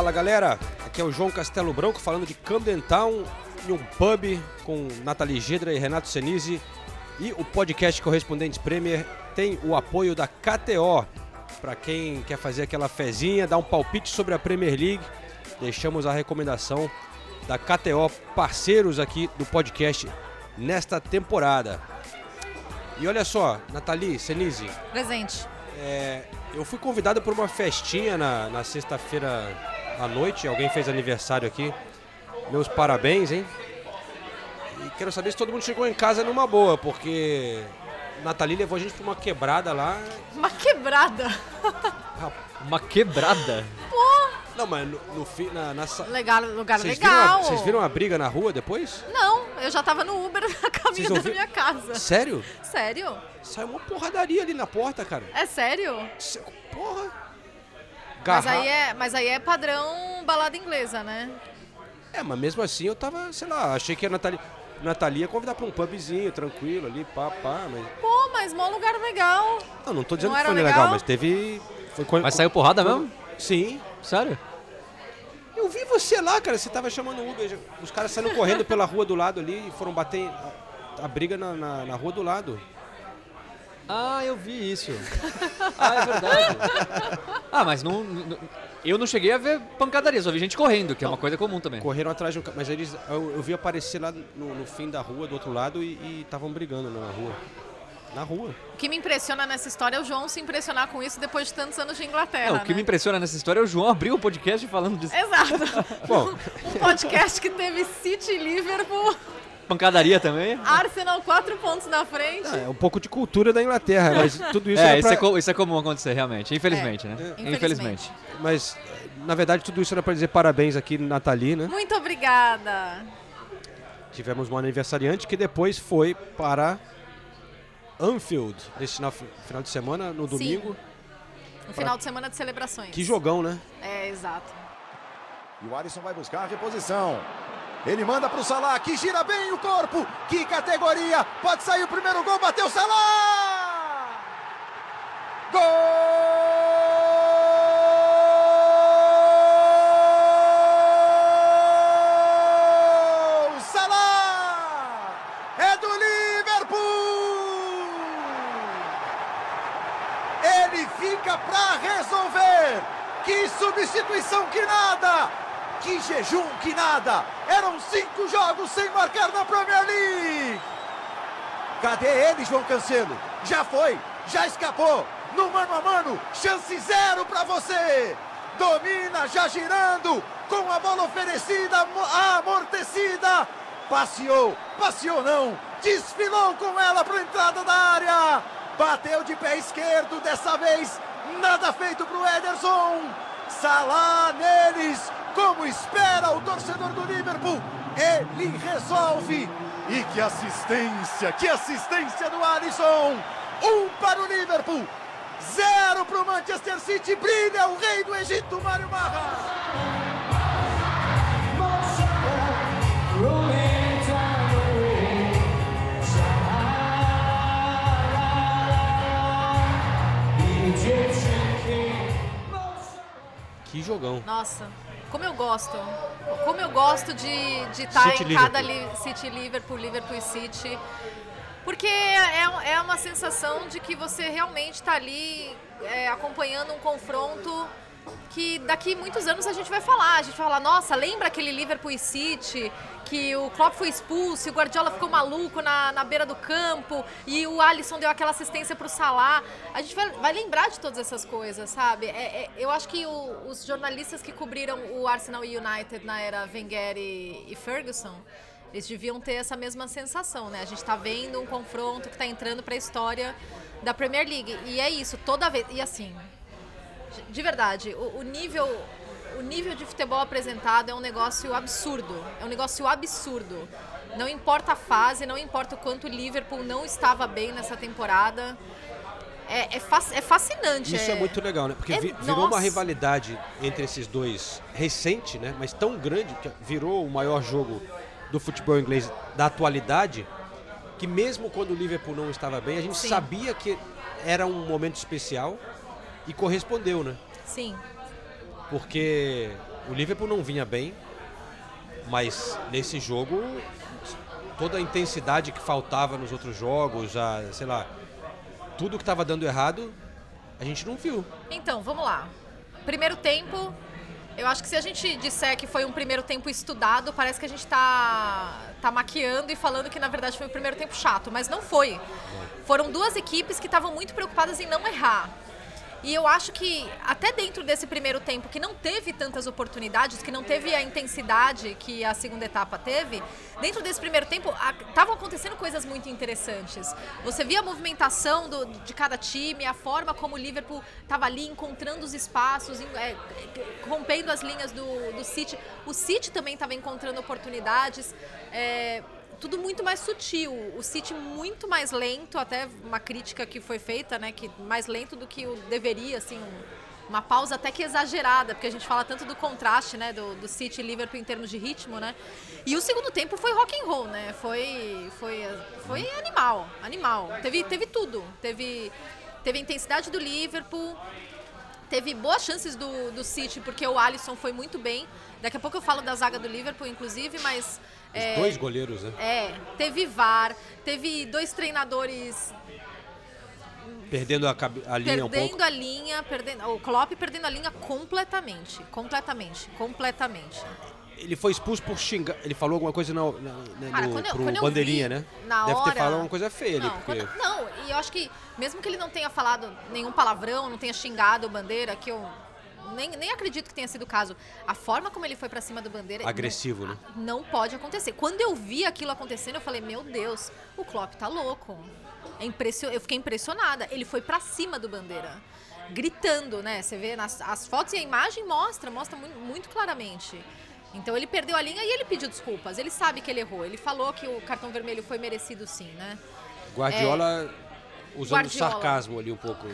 Fala galera, aqui é o João Castelo Branco falando de Camden Town em um pub com Nathalie Gedra e Renato Senise e o podcast Correspondentes Premier tem o apoio da KTO para quem quer fazer aquela fezinha, dar um palpite sobre a Premier League. Deixamos a recomendação da KTO, parceiros aqui do podcast nesta temporada. E olha só, Nathalie Senise, Presente. é, eu fui convidado por uma festinha na, na sexta-feira à noite. Alguém fez aniversário aqui. Meus parabéns, hein? E quero saber se todo mundo chegou em casa numa boa, porque Nathalie levou a gente pra uma quebrada lá. Uma quebrada. Uma quebrada. Não, mas no, no na, na Legal, lugar Vocês viram, legal. a, vocês viram a briga na rua depois? Não, eu já tava no Uber a caminho da minha casa. Sério? Sério? Saiu uma porradaria ali na porta, cara. É sério? Se- Porra! Mas Garra- aí, é, mas aí é padrão balada inglesa, né? É, mas mesmo assim eu tava, sei lá, achei que a Nathalie, Nathalie ia convidar pra um pubzinho, tranquilo ali, pá, pá, mas... Pô, mas mó lugar legal. Não, não tô dizendo Não que foi legal, legal? mas teve... Foi quando, Mas saiu porrada mesmo? Sim. Sério? Eu vi você lá, cara, você tava chamando o Uber, os caras saíram correndo pela rua do lado ali e foram bater a, a briga na, na, na rua do lado. Ah, eu vi isso. Ah, é verdade. Ah, mas não, não- eu não cheguei a ver pancadaria, só vi gente correndo, que é uma coisa comum também. Correram atrás de um ca- mas eles, eu, eu vi aparecer lá no, no fim da rua, do outro lado, e estavam brigando na rua. Na rua. O que me impressiona nessa história é o João se impressionar com isso depois de tantos anos de É, Inglaterra. o que né? me impressiona nessa história é o João abrir o podcast falando de Exato. Bom, um podcast que teve City e Liverpool, pancadaria também. Arsenal quatro pontos na frente. é um pouco de cultura da Inglaterra, mas tudo isso é, era isso, pra- é co- isso é comum acontecer, realmente. Infelizmente, né? Infelizmente. Infelizmente. Mas, na verdade, tudo isso era pra dizer parabéns aqui, Nathalie, né? Muito obrigada. Tivemos um aniversariante que depois foi para Anfield, nesse final, final de semana, no domingo. Um final de semana de celebrações. Que jogão, né? É, exato. E o Alisson vai buscar a reposição. Ele manda para o Salah, que gira bem o corpo. Que categoria! Pode sair o primeiro gol, bateu o Salah! Gol! Salah! É do Liverpool! Ele fica para resolver. Que substituição que nada! Que jejum que nada! Eram cinco jogos sem marcar na Premier League! Cadê ele, João Cancelo? Já foi, já escapou. No mano a mano, chance zero para você. Domina, já girando, com a bola oferecida, amo- amortecida. Passeou, passeou não, desfilou com ela para entrada da área. Bateu de pé esquerdo, dessa vez nada feito para o Ederson. Salah neles, como espera o torcedor do Liverpool. Ele resolve. E que assistência, que assistência do Alisson. Um para o Liverpool, zero para o Manchester City. Brilha o rei do Egito, Mário Marra. Que jogão. Nossa, como eu gosto. Como eu gosto de de estar City em cada li, City Liverpool, Liverpool e City. Porque é, é uma sensação de que você realmente está ali é, acompanhando um confronto que daqui muitos anos a gente vai falar. A gente vai falar, nossa, lembra aquele Liverpool City que o Klopp foi expulso e o Guardiola ficou maluco na, na beira do campo e o Alisson deu aquela assistência pro Salah. A gente vai, vai lembrar de todas essas coisas, sabe? É- é- eu acho que o- os jornalistas que cobriram o Arsenal e United na era Wenger e, e Ferguson Eles deviam ter essa mesma sensação, né? A gente tá vendo um confronto que tá entrando para a história da Premier League. E é isso, toda vez. E assim, de verdade, o, o nível o nível de futebol apresentado é um negócio absurdo. É um negócio absurdo. Não importa a fase, não importa o quanto o Liverpool não estava bem nessa temporada. É, é, fac- é fascinante. Isso é muito legal, né? Porque É- vi- virou uma nossa. rivalidade entre esses dois recente, né? Mas tão grande que virou o maior jogo do futebol inglês da atualidade, que mesmo quando o Liverpool não estava bem, a gente Sim. sabia que era um momento especial e correspondeu, né? Sim. Porque o Liverpool não vinha bem, mas nesse jogo toda a intensidade que faltava nos outros jogos, a, sei lá, tudo que estava dando errado, a gente não viu. Então, vamos lá. Primeiro tempo, eu acho que se a gente disser que foi um primeiro tempo estudado, parece que a gente tá, tá maquiando e falando que na verdade foi o primeiro tempo chato, mas não foi. Foram duas equipes que estavam muito preocupadas em não errar. E eu acho que até dentro desse primeiro tempo, que não teve tantas oportunidades, que não teve a intensidade que a segunda etapa teve, dentro desse primeiro tempo estavam acontecendo coisas muito interessantes. Você via a movimentação do- de cada time, a forma como o Liverpool estava ali encontrando os espaços, é, rompendo as linhas do, do City. O City também estava encontrando oportunidades. é, tudo muito mais sutil. O City muito mais lento, até uma crítica que foi feita, né, que mais lento do que o deveria, assim, um- uma pausa até que exagerada, porque a gente fala tanto do contraste, né, do, do City e Liverpool em termos de ritmo, né? E o segundo tempo foi rock and roll, né? Foi foi foi animal, animal. Teve teve tudo. Teve teve a intensidade do Liverpool, teve boas chances do, do City, porque o Alisson foi muito bem. Daqui a pouco eu falo da zaga do Liverpool, inclusive, mas. É, dois goleiros, né? é, teve VAR, teve dois treinadores Perdendo a, a linha um perdendo pouco. a linha, perdendo, o Klopp perdendo a linha completamente, completamente, completamente. Ele foi expulso por xingar. Ele falou alguma coisa no, na- na- Cara, no- quando eu- pro quando bandeirinha, vi, né? na Deve ter hora- falado alguma coisa feia ali. Não, Porque... quando- não, e eu acho que mesmo que ele não tenha falado nenhum palavrão, não tenha xingado o Bandeira, que eu nem, nem acredito que tenha sido o caso, a forma como ele foi pra cima do Bandeira... Agressivo, não, né? Não pode acontecer. Quando eu vi aquilo acontecendo, eu falei, meu Deus, o Klopp tá louco. É impressio... Eu fiquei impressionada. Ele foi pra cima do Bandeira. Gritando, né? Você vê nas as fotos e a imagem mostra, mostra muito, muito claramente. Então ele perdeu a linha e ele pediu desculpas. Ele sabe que ele errou. Ele falou que o cartão vermelho foi merecido sim, né? Guardiola usando Guardiola. sarcasmo ali um pouco.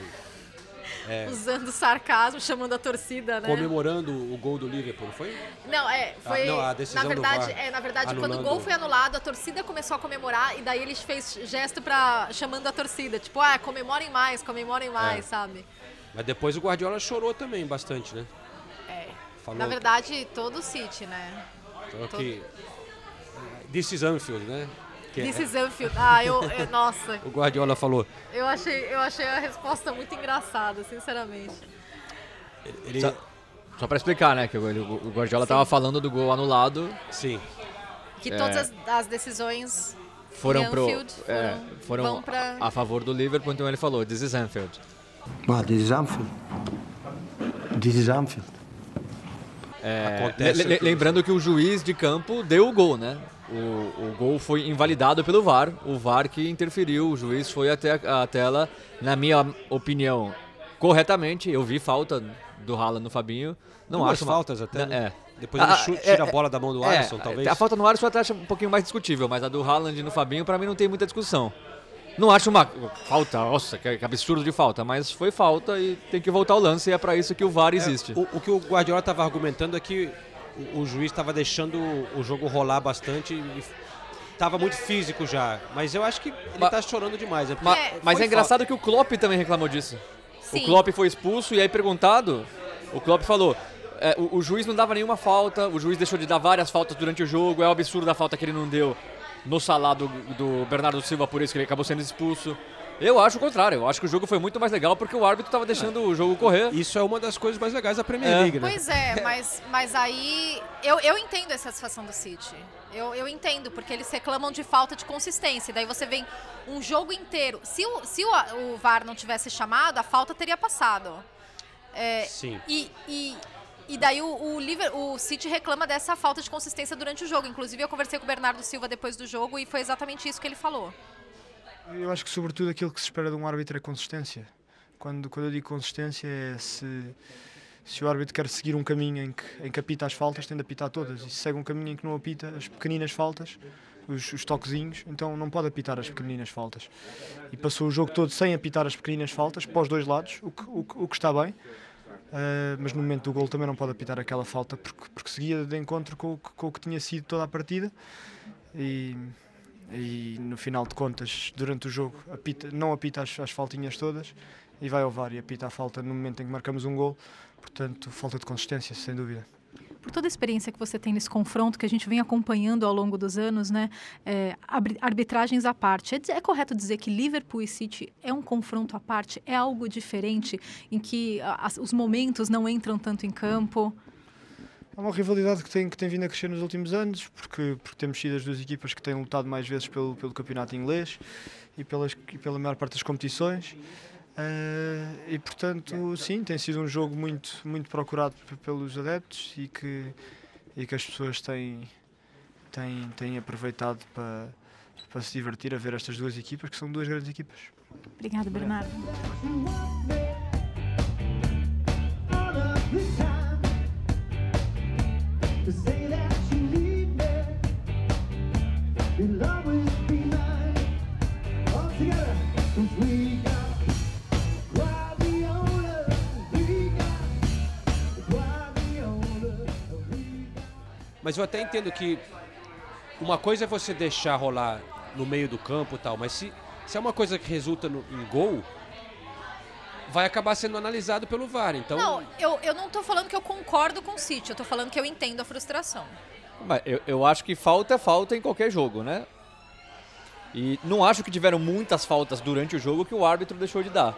Usando sarcasmo, chamando a torcida, né? Comemorando o gol do Liverpool, foi? Não, é, foi. Ah, não, a decisão na verdade, VAR é, na verdade, quando o anulando. gol foi anulado, a torcida começou a comemorar e daí eles fez gesto para chamando a torcida, tipo, ah, comemorem mais, comemorem mais, É. sabe? Mas depois o Guardiola chorou também bastante, né? É. Falou Na verdade, todo o City, né? Falou que. This is Anfield, né? Que This é- is Anfield. Ah, eu, eu- nossa, O Guardiola falou. eu achei, eu achei a resposta muito engraçada, sinceramente. Ele, Só, só pra explicar, né, que o, o Guardiola tava falando do gol anulado, Sim. Que É. todas as, as decisões foram pro Anfield é, foram, foram pra... a favor do Liverpool, então ele falou, this is Anfield. Ah, this is Anfield. This is Anfield. É, Acontece le- le- lembrando que o juiz de campo deu o gol, né? O, o gol foi invalidado pelo VAR, o VAR que interferiu, o juiz foi até a, a tela, na minha opinião, corretamente. Eu vi falta do Haaland no Fabinho. Não Duas acho uma- faltas até, Não, né? É. Depois ele Ah, chuta, é, tira a é, bola da mão do É, Alisson, talvez. A falta no Alisson eu até acho um pouquinho mais discutível, mas a do Haaland no Fabinho, pra mim, não tem muita discussão. Não acho uma falta, nossa, que absurdo de falta, mas foi falta e tem que voltar ao lance e é pra isso que o VAR existe. O, o que o Guardiola estava argumentando é que o, o juiz estava deixando o jogo rolar bastante e estava muito físico já. Mas eu acho que ele está chorando demais. Ma- É, mas é engraçado que o Klopp também reclamou disso. Sim. O Klopp foi expulso e aí perguntado, o Klopp falou, é, o, o juiz não dava nenhuma falta, o juiz deixou de dar várias faltas durante o jogo, é um absurdo a falta que ele não deu no salá do, do Bernardo Silva, por isso que ele acabou sendo expulso. Eu acho o contrário, eu acho que o jogo foi muito mais legal porque o árbitro estava deixando o jogo correr. Isso é uma das coisas mais legais da Premier É. League, né? Pois é, mas, mas aí eu, eu entendo essa satisfação do City. Eu, eu entendo, porque eles reclamam de falta de consistência. Daí você vem um jogo inteiro. Se o, se o, o VAR não tivesse chamado, a falta teria passado. É, Sim. E, e E daí o, o, o City reclama dessa falta de consistência durante o jogo. Inclusive, eu conversei com o Bernardo Silva depois do jogo e foi exatamente isso que ele falou. Eu acho que, sobretudo, aquilo que se espera de um árbitro é consistência. Quando, quando eu digo consistência, é se, se o árbitro quer seguir um caminho em que, em que apita as faltas, tem de apitar todas. E se segue um caminho em que não apita as pequeninas faltas, os, os toquezinhos, então não pode apitar as pequeninas faltas. E passou o jogo todo sem apitar as pequeninas faltas, para os dois lados, o que, o, o que está bem. Uh, mas no momento do gol também não pode apitar aquela falta porque, porque seguia de encontro com, com o que tinha sido toda a partida e, e no final de contas, durante o jogo, apita, não apita as, as faltinhas todas e vai ao VAR e apita a falta no momento em que marcamos um gol, portanto, falta de consistência, sem dúvida por toda a experiência que você tem nesse confronto que a gente vem acompanhando ao longo dos anos, né? É, arbitragens à parte. É, é, correto dizer que Liverpool e City é um confronto à parte? É algo diferente em que os momentos não entram tanto em campo? É uma rivalidade que tem, que tem vindo a crescer nos últimos anos, porque, porque temos sido as duas equipas que têm lutado mais vezes pelo, pelo campeonato inglês e, pelas, e pela maior parte das competições. Uh, e portanto, sim, tem sido um jogo muito, muito procurado pelos adeptos e que, e que as pessoas têm, têm, têm aproveitado para, para se divertir a ver estas duas equipas, que são duas grandes equipas. Obrigada, Bernardo. Mas eu até entendo que uma coisa é você deixar rolar no meio do campo e tal, mas se, se é uma coisa que resulta no, em gol, vai acabar sendo analisado pelo VAR. Então... Não, eu, eu não estou falando que eu concordo com o City, eu estou falando que eu entendo a frustração. Mas eu, eu acho que falta é falta em qualquer jogo, né? E não acho que tiveram muitas faltas durante o jogo que o árbitro deixou de dar.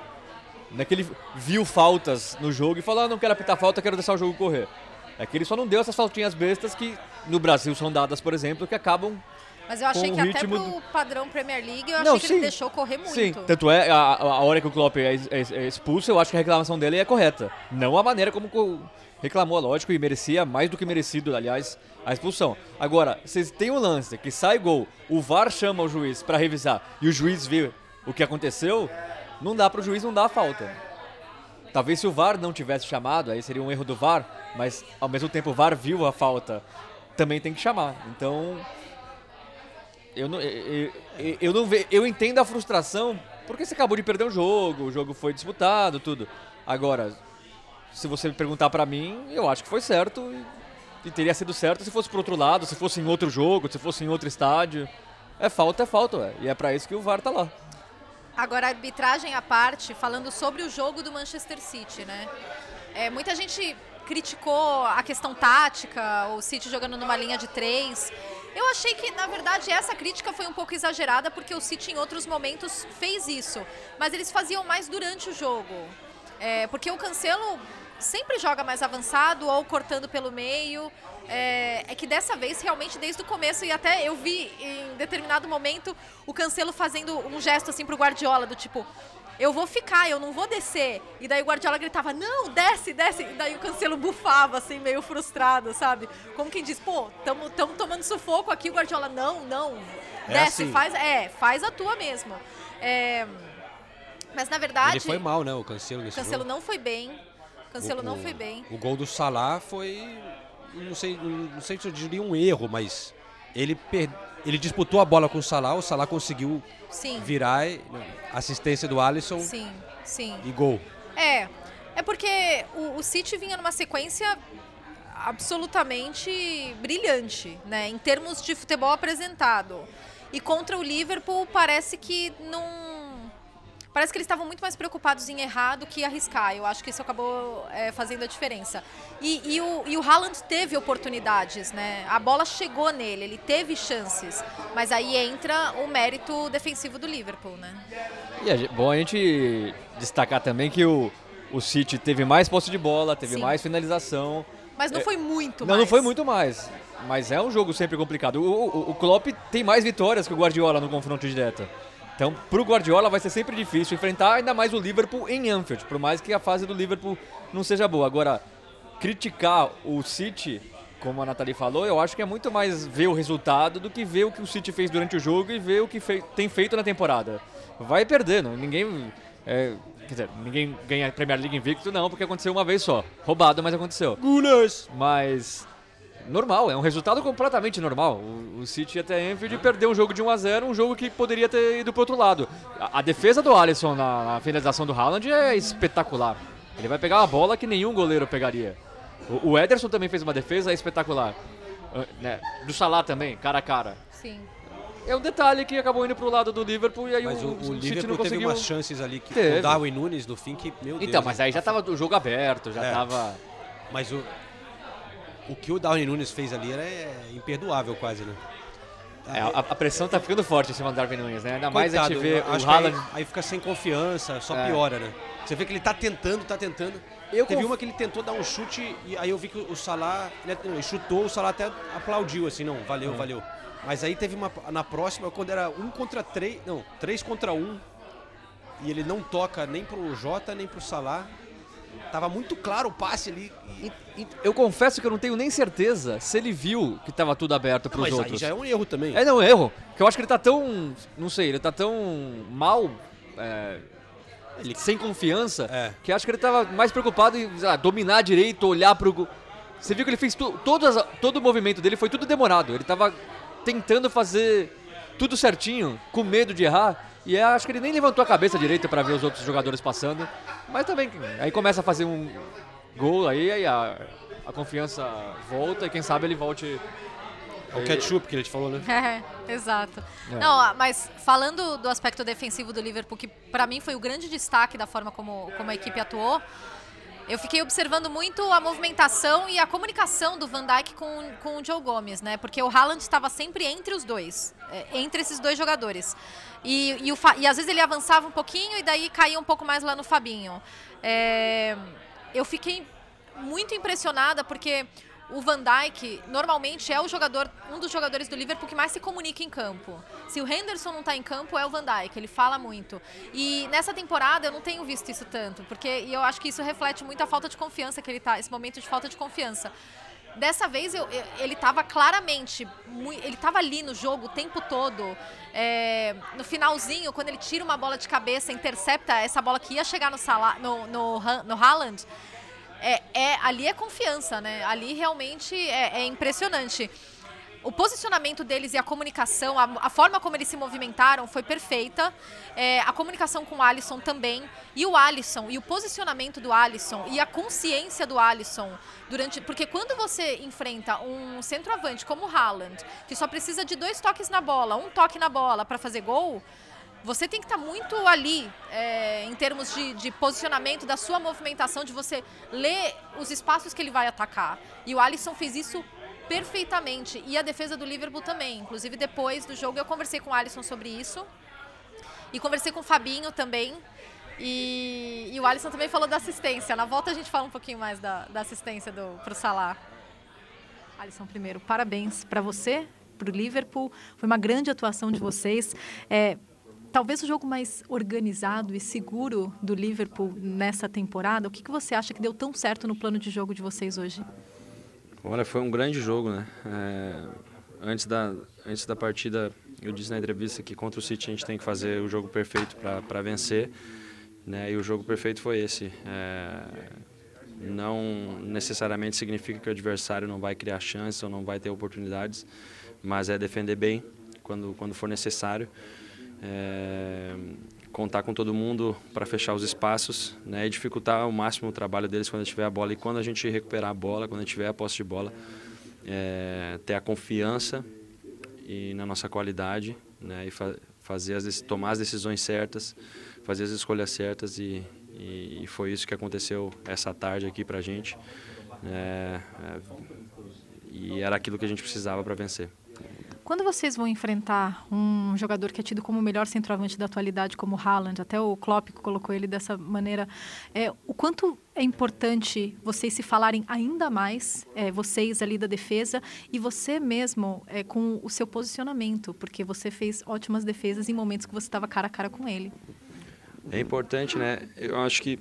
Não é que ele viu faltas no jogo e falou: ah, não quero apitar falta, quero deixar o jogo correr. É que ele só não deu essas faltinhas bestas que no Brasil são dadas, por exemplo, que acabam mas eu achei que até pro do... padrão Premier League, eu não, achei que sim. ele deixou correr muito. Sim, tanto é, a, a hora que o Klopp é, é, é, expulso, eu acho que a reclamação dele é correta. Não a maneira como reclamou, lógico, e merecia, mais do que merecido, aliás, a expulsão. Agora, vocês têm um lance que sai gol, o VAR chama o juiz para revisar e o juiz vê o que aconteceu, não dá pro juiz não dar a falta. Talvez se o VAR não tivesse chamado, aí seria um erro do VAR, mas ao mesmo tempo o VAR viu a falta, também tem que chamar. Então, eu não, eu, eu, eu, não ve, eu entendo a frustração, porque você acabou de perder um jogo, o jogo foi disputado, tudo. Agora, se você perguntar para mim, eu acho que foi certo e, e teria sido certo se fosse pro outro lado, se fosse em outro jogo, se fosse em outro estádio. É falta, é falta, ué. e é para isso que o VAR tá lá. Agora, arbitragem à parte, falando sobre o jogo do Manchester City, né? É, muita gente criticou a questão tática, o City jogando numa linha de três. Eu achei que, na verdade, essa crítica foi um pouco exagerada, porque o City, em outros momentos, fez isso. Mas eles faziam mais durante o jogo. É, porque o Cancelo sempre joga mais avançado ou cortando pelo meio. É, é, que dessa vez, realmente, desde o começo, e até eu vi em determinado momento o Cancelo fazendo um gesto assim pro Guardiola, do tipo, eu vou ficar, eu não vou descer. E daí o Guardiola gritava, não, desce, desce. E daí o Cancelo bufava, assim, meio frustrado, sabe? Como quem diz, pô, tamo, tamo tomando sufoco aqui, o Guardiola, não, não, é desce, assim. faz, é, faz a tua mesmo. É, mas na verdade. Ele foi mal, né? O Cancelo. O Cancelo jogo. não foi bem. O Cancelo o, não foi bem. O gol do Salah foi não sei, não sei se eu diria um erro, mas ele, per... ele disputou a bola com o Salah, o Salah conseguiu sim. virar, assistência do Alisson sim, sim. e gol. É, é porque o, o City vinha numa sequência absolutamente brilhante, né, em termos de futebol apresentado. E contra o Liverpool parece que não Parece que eles estavam muito mais preocupados em errar do que arriscar. Eu acho que isso acabou é, fazendo a diferença. E, e, o, e o Haaland teve oportunidades, né? A bola chegou nele, ele teve chances. Mas aí entra o mérito defensivo do Liverpool, né? E é bom a gente destacar também que o, o City teve mais posse de bola, teve Sim. mais finalização. Mas não é, foi muito não, mais. Não, foi muito mais. Mas é um jogo sempre complicado. O, o, o Klopp tem mais vitórias que o Guardiola no confronto direto. Então, para o Guardiola vai ser sempre difícil enfrentar ainda mais o Liverpool em Anfield, por mais que a fase do Liverpool não seja boa. Agora, criticar o City, como a Nathalie falou, eu acho que é muito mais ver o resultado do que ver o que o City fez durante o jogo e ver o que fei- tem feito na temporada. Vai perdendo, ninguém. é, quer dizer, ninguém ganha a Premier League invicto, não, porque aconteceu uma vez só. Roubado, mas aconteceu. Gunas! Mas. Normal, é um resultado completamente normal. O, o City até Anfield perdeu um jogo de 1 a 0 um jogo que poderia ter ido pro outro lado. A, a defesa do Alisson na, na finalização do Haaland é espetacular. Ele vai pegar uma bola que nenhum goleiro pegaria. O, o Ederson também fez uma defesa espetacular. Ah, né, Do Salah também, cara a cara. Sim. É um detalhe que acabou indo pro lado do Liverpool e aí Mas o, o, o o City não Liverpool teve conseguiu. umas chances ali que Teve. o Darwin Nunes no fim que, meu Deus. Então, mas aí já tava o jogo aberto, já É. tava. Mas o, o que o Darwin Nunes fez ali era é, imperdoável quase, né? É, a, a pressão tá ficando forte em cima do Darwin Nunes, né? Ainda mais a gente Coitado, vê o Haaland. Aí, aí fica sem confiança, só É. piora, né? Você vê que ele tá tentando, tá tentando. Eu Teve conf- uma que ele tentou dar um chute e aí eu vi que o Salah, ele, ele chutou, o Salah até aplaudiu assim, não, valeu, valeu. Mas aí teve uma na próxima quando era um contra três, não, três contra um e ele não toca nem pro Jota nem pro Salah. Tava muito claro o passe ali. E, Eu confesso que eu não tenho nem certeza se ele viu que tava tudo aberto não, pros mas aí outros. já é um erro também. É, não, erro. Que eu acho que ele tá tão. Não sei, ele tá tão mal. é, Ele- sem confiança. É. Que eu acho que ele tava mais preocupado em sei lá, dominar direito, olhar pro. Você viu que ele fez tu, todas, todo o movimento dele foi tudo demorado. Ele tava tentando fazer tudo certinho, com medo de errar. E eu acho que ele nem levantou a cabeça direito pra ver os outros jogadores passando. Mas também, aí começa a fazer um gol, aí, aí a, a confiança volta e quem sabe ele volte. É o ketchup que ele te falou, né? É, exato. É. Não, mas falando do aspecto defensivo do Liverpool, que pra mim foi o grande destaque da forma como, como a equipe atuou, eu fiquei observando muito a movimentação e a comunicação do Van Dijk com, com o Joe Gomes, né? Porque o Haaland estava sempre entre os dois, é, entre esses dois jogadores. E, e, o e às vezes ele avançava um pouquinho e daí caía um pouco mais lá no Fabinho. É, eu fiquei muito impressionada porque o Van Dijk normalmente é o jogador, um dos jogadores do Liverpool que mais se comunica em campo. Se o Henderson não está em campo, é o Van Dijk, ele fala muito. E nessa temporada eu não tenho visto isso tanto, porque e eu acho que isso reflete muito a falta de confiança que ele tá, esse momento de falta de confiança. Dessa vez eu- ele estava claramente, ele estava ali no jogo o tempo todo. É, no finalzinho, quando ele tira uma bola de cabeça, intercepta essa bola que ia chegar no, Salah, no, no, no Haaland, é, é- ali é confiança, né? Ali realmente é, é impressionante. O posicionamento deles e a comunicação, a, a forma como eles se movimentaram foi perfeita. É, a comunicação com o Alisson também. E o Alisson, e o posicionamento do Alisson, e a consciência do Alisson durante. Porque quando você enfrenta um centroavante como o Haaland, que só precisa de dois toques na bola, um toque na bola para fazer gol, você tem que estar muito ali é, em termos de, de posicionamento da sua movimentação, de você ler os espaços que ele vai atacar. E o Alisson fez isso perfeitamente. E a defesa do Liverpool também. Inclusive, depois do jogo, eu conversei com o Alisson sobre isso. E conversei com o Fabinho também. E, e o Alisson também falou da assistência. Na volta a gente fala um pouquinho mais da, da assistência do, pro Salah. Alisson, primeiro, parabéns para você, para o Liverpool. Foi uma grande atuação de vocês. É, talvez o jogo mais organizado e seguro do Liverpool nessa temporada. O que, que você acha que deu tão certo no plano de jogo de vocês hoje? Olha, foi um grande jogo, né? É, antes, da, antes da partida, eu disse na entrevista que contra o City a gente tem que fazer o jogo perfeito para vencer. Né? E o jogo perfeito foi esse. É, não necessariamente significa que o adversário não vai criar chances ou não vai ter oportunidades, mas é defender bem quando, quando for necessário. É, contar com todo mundo para fechar os espaços né, e dificultar ao máximo o trabalho deles quando tiver a bola e quando a gente recuperar a bola, quando a gente tiver a posse de bola, é, ter a confiança e na nossa qualidade né, e fa fazer as, tomar as decisões certas, fazer as escolhas certas e, e, e foi isso que aconteceu essa tarde aqui para a gente é, é, e era aquilo que a gente precisava para vencer. Quando vocês vão enfrentar um jogador que é tido como o melhor centroavante da atualidade, como o Haaland, até o Klopp colocou ele dessa maneira, é, o quanto é importante vocês se falarem ainda mais, é, vocês ali da defesa, e você mesmo é, com o seu posicionamento, porque você fez ótimas defesas em momentos que você estava cara a cara com ele. É importante, né? Eu acho que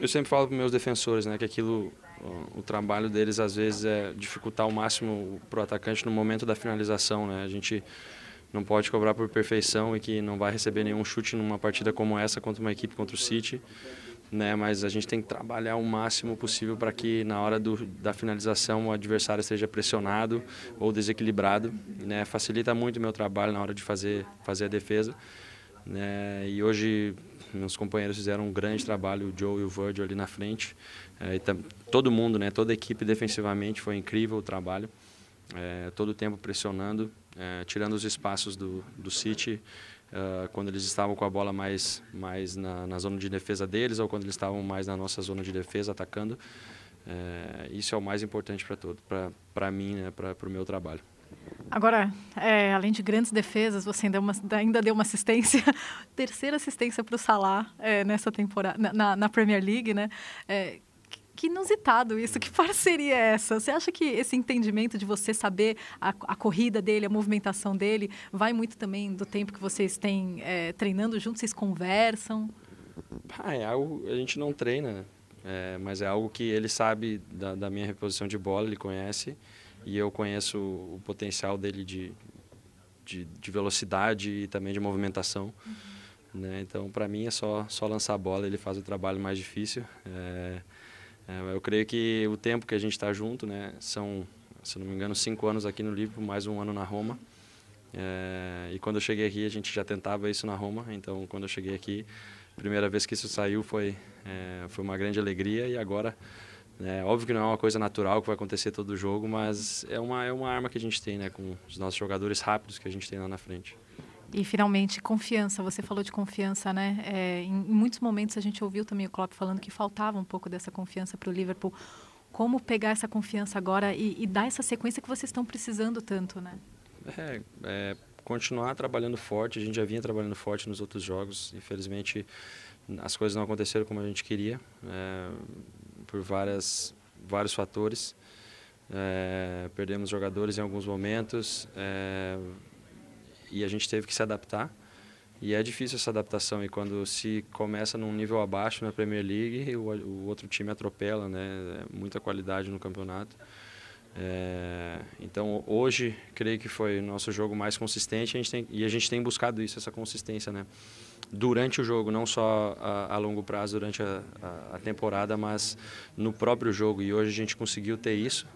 eu sempre falo para meus defensores, né, que aquilo o, trabalho deles às vezes é dificultar ao máximo para o atacante no momento da finalização. Né? A gente não pode cobrar por perfeição e que não vai receber nenhum chute numa partida como essa contra uma equipe contra o City. Né, mas a gente tem que trabalhar o máximo possível para que na hora do, da finalização o adversário esteja pressionado ou desequilibrado. Né, facilita muito o meu trabalho na hora de fazer, fazer a defesa. Né, e hoje meus companheiros fizeram um grande trabalho, o Joe e o Virgil ali na frente. É, todo mundo, né, toda a equipe defensivamente foi incrível o trabalho. É, todo o tempo pressionando, é, tirando os espaços do, do City uh, quando eles estavam com a bola mais, mais na, na, zona de defesa deles ou quando eles estavam mais na nossa zona de defesa atacando. É, isso é o mais importante para todo, para mim, né, para o meu trabalho. Agora, é, além de grandes defesas, você ainda, uma, ainda deu uma assistência, terceira assistência para o Salah é, nessa temporada, na, na, Premier League, né? É, que inusitado isso, que parceria é essa? Você acha que esse entendimento de você saber a, a corrida dele, a movimentação dele, vai muito também do tempo que vocês têm é, treinando juntos, vocês conversam? Ah, é algo a gente não treina, é, mas é algo que ele sabe da, da, minha reposição de bola, ele conhece, e eu conheço o potencial dele de, de, de velocidade e também de movimentação. Uhum. Né? Então, para mim, é só, só lançar a bola, ele faz o trabalho mais difícil. É, é, eu creio que o tempo que a gente está junto, né, são, se não me engano, cinco anos aqui no Liverpool, mais um ano na Roma. É, e quando eu cheguei aqui, a gente já tentava isso na Roma. Então, quando eu cheguei aqui, a primeira vez que isso saiu foi, é, foi uma grande alegria. E agora, é, óbvio que não é uma coisa natural que vai acontecer todo jogo, mas é uma, é uma arma que a gente tem né, com os nossos jogadores rápidos que a gente tem lá na frente. E finalmente, confiança. Você falou de confiança, né? É, em, em, muitos momentos a gente ouviu também o Klopp falando que faltava um pouco dessa confiança para o Liverpool. Como pegar essa confiança agora e, e, dar essa sequência que vocês estão precisando tanto, né? É, é, continuar trabalhando forte. A gente já vinha trabalhando forte nos outros jogos. Infelizmente, as coisas não aconteceram como a gente queria, é, por várias, vários fatores. É, perdemos jogadores em alguns momentos é, e a gente teve que se adaptar. E é difícil essa adaptação e quando se começa num nível abaixo na Premier League, o, o outro time atropela, né? É muita qualidade no campeonato. É, então hoje creio que foi o nosso jogo mais consistente a tem, e a gente tem buscado isso, essa consistência, né? Durante o jogo, não só a, a longo prazo durante a, a, temporada, mas no próprio jogo. E hoje a gente conseguiu ter isso.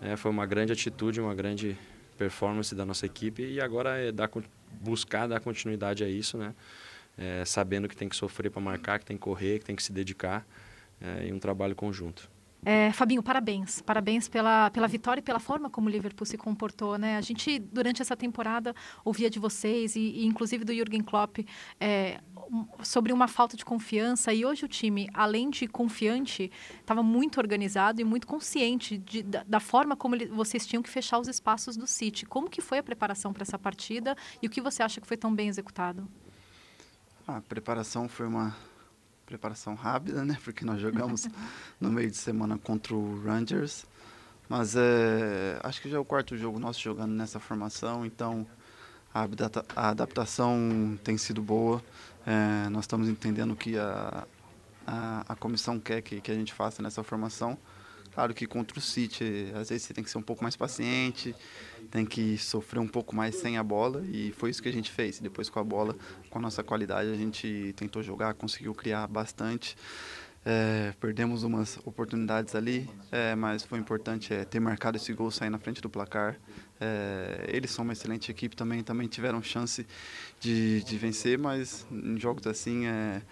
É, foi uma grande atitude, uma grande performance da nossa equipe e agora é dar, buscar dar continuidade a isso, né? É, sabendo que tem que sofrer para marcar, que tem que correr, que tem que se dedicar é, em um trabalho conjunto. É, Fabinho, parabéns. Parabéns pela, pela vitória e pela forma como o Liverpool se comportou. Né? A gente, durante essa temporada, ouvia de vocês, e, e inclusive do Jürgen Klopp, é, sobre uma falta de confiança. E hoje o time, além de confiante, estava muito organizado e muito consciente de, da, da, forma como ele, vocês tinham que fechar os espaços do City. Como que foi a preparação para essa partida e o que você acha que foi tão bem executado? A preparação foi uma preparação rápida, né? Porque nós jogamos no meio de semana contra o Rangers. Mas é, acho que já é o quarto jogo nosso jogando nessa formação, então a, a adaptação tem sido boa. É, nós estamos entendendo que a, a, a comissão quer que, que a gente faça nessa formação. Claro que contra o City, às vezes você tem que ser um pouco mais paciente, tem que sofrer um pouco mais sem a bola, e foi isso que a gente fez. Depois, com a bola, com a nossa qualidade, a gente tentou jogar, conseguiu criar bastante. É, perdemos umas oportunidades ali, é, mas foi importante é, ter marcado esse gol, sair na frente do placar. É, eles são uma excelente equipe também, também tiveram chance de, de vencer, mas em jogos assim, é,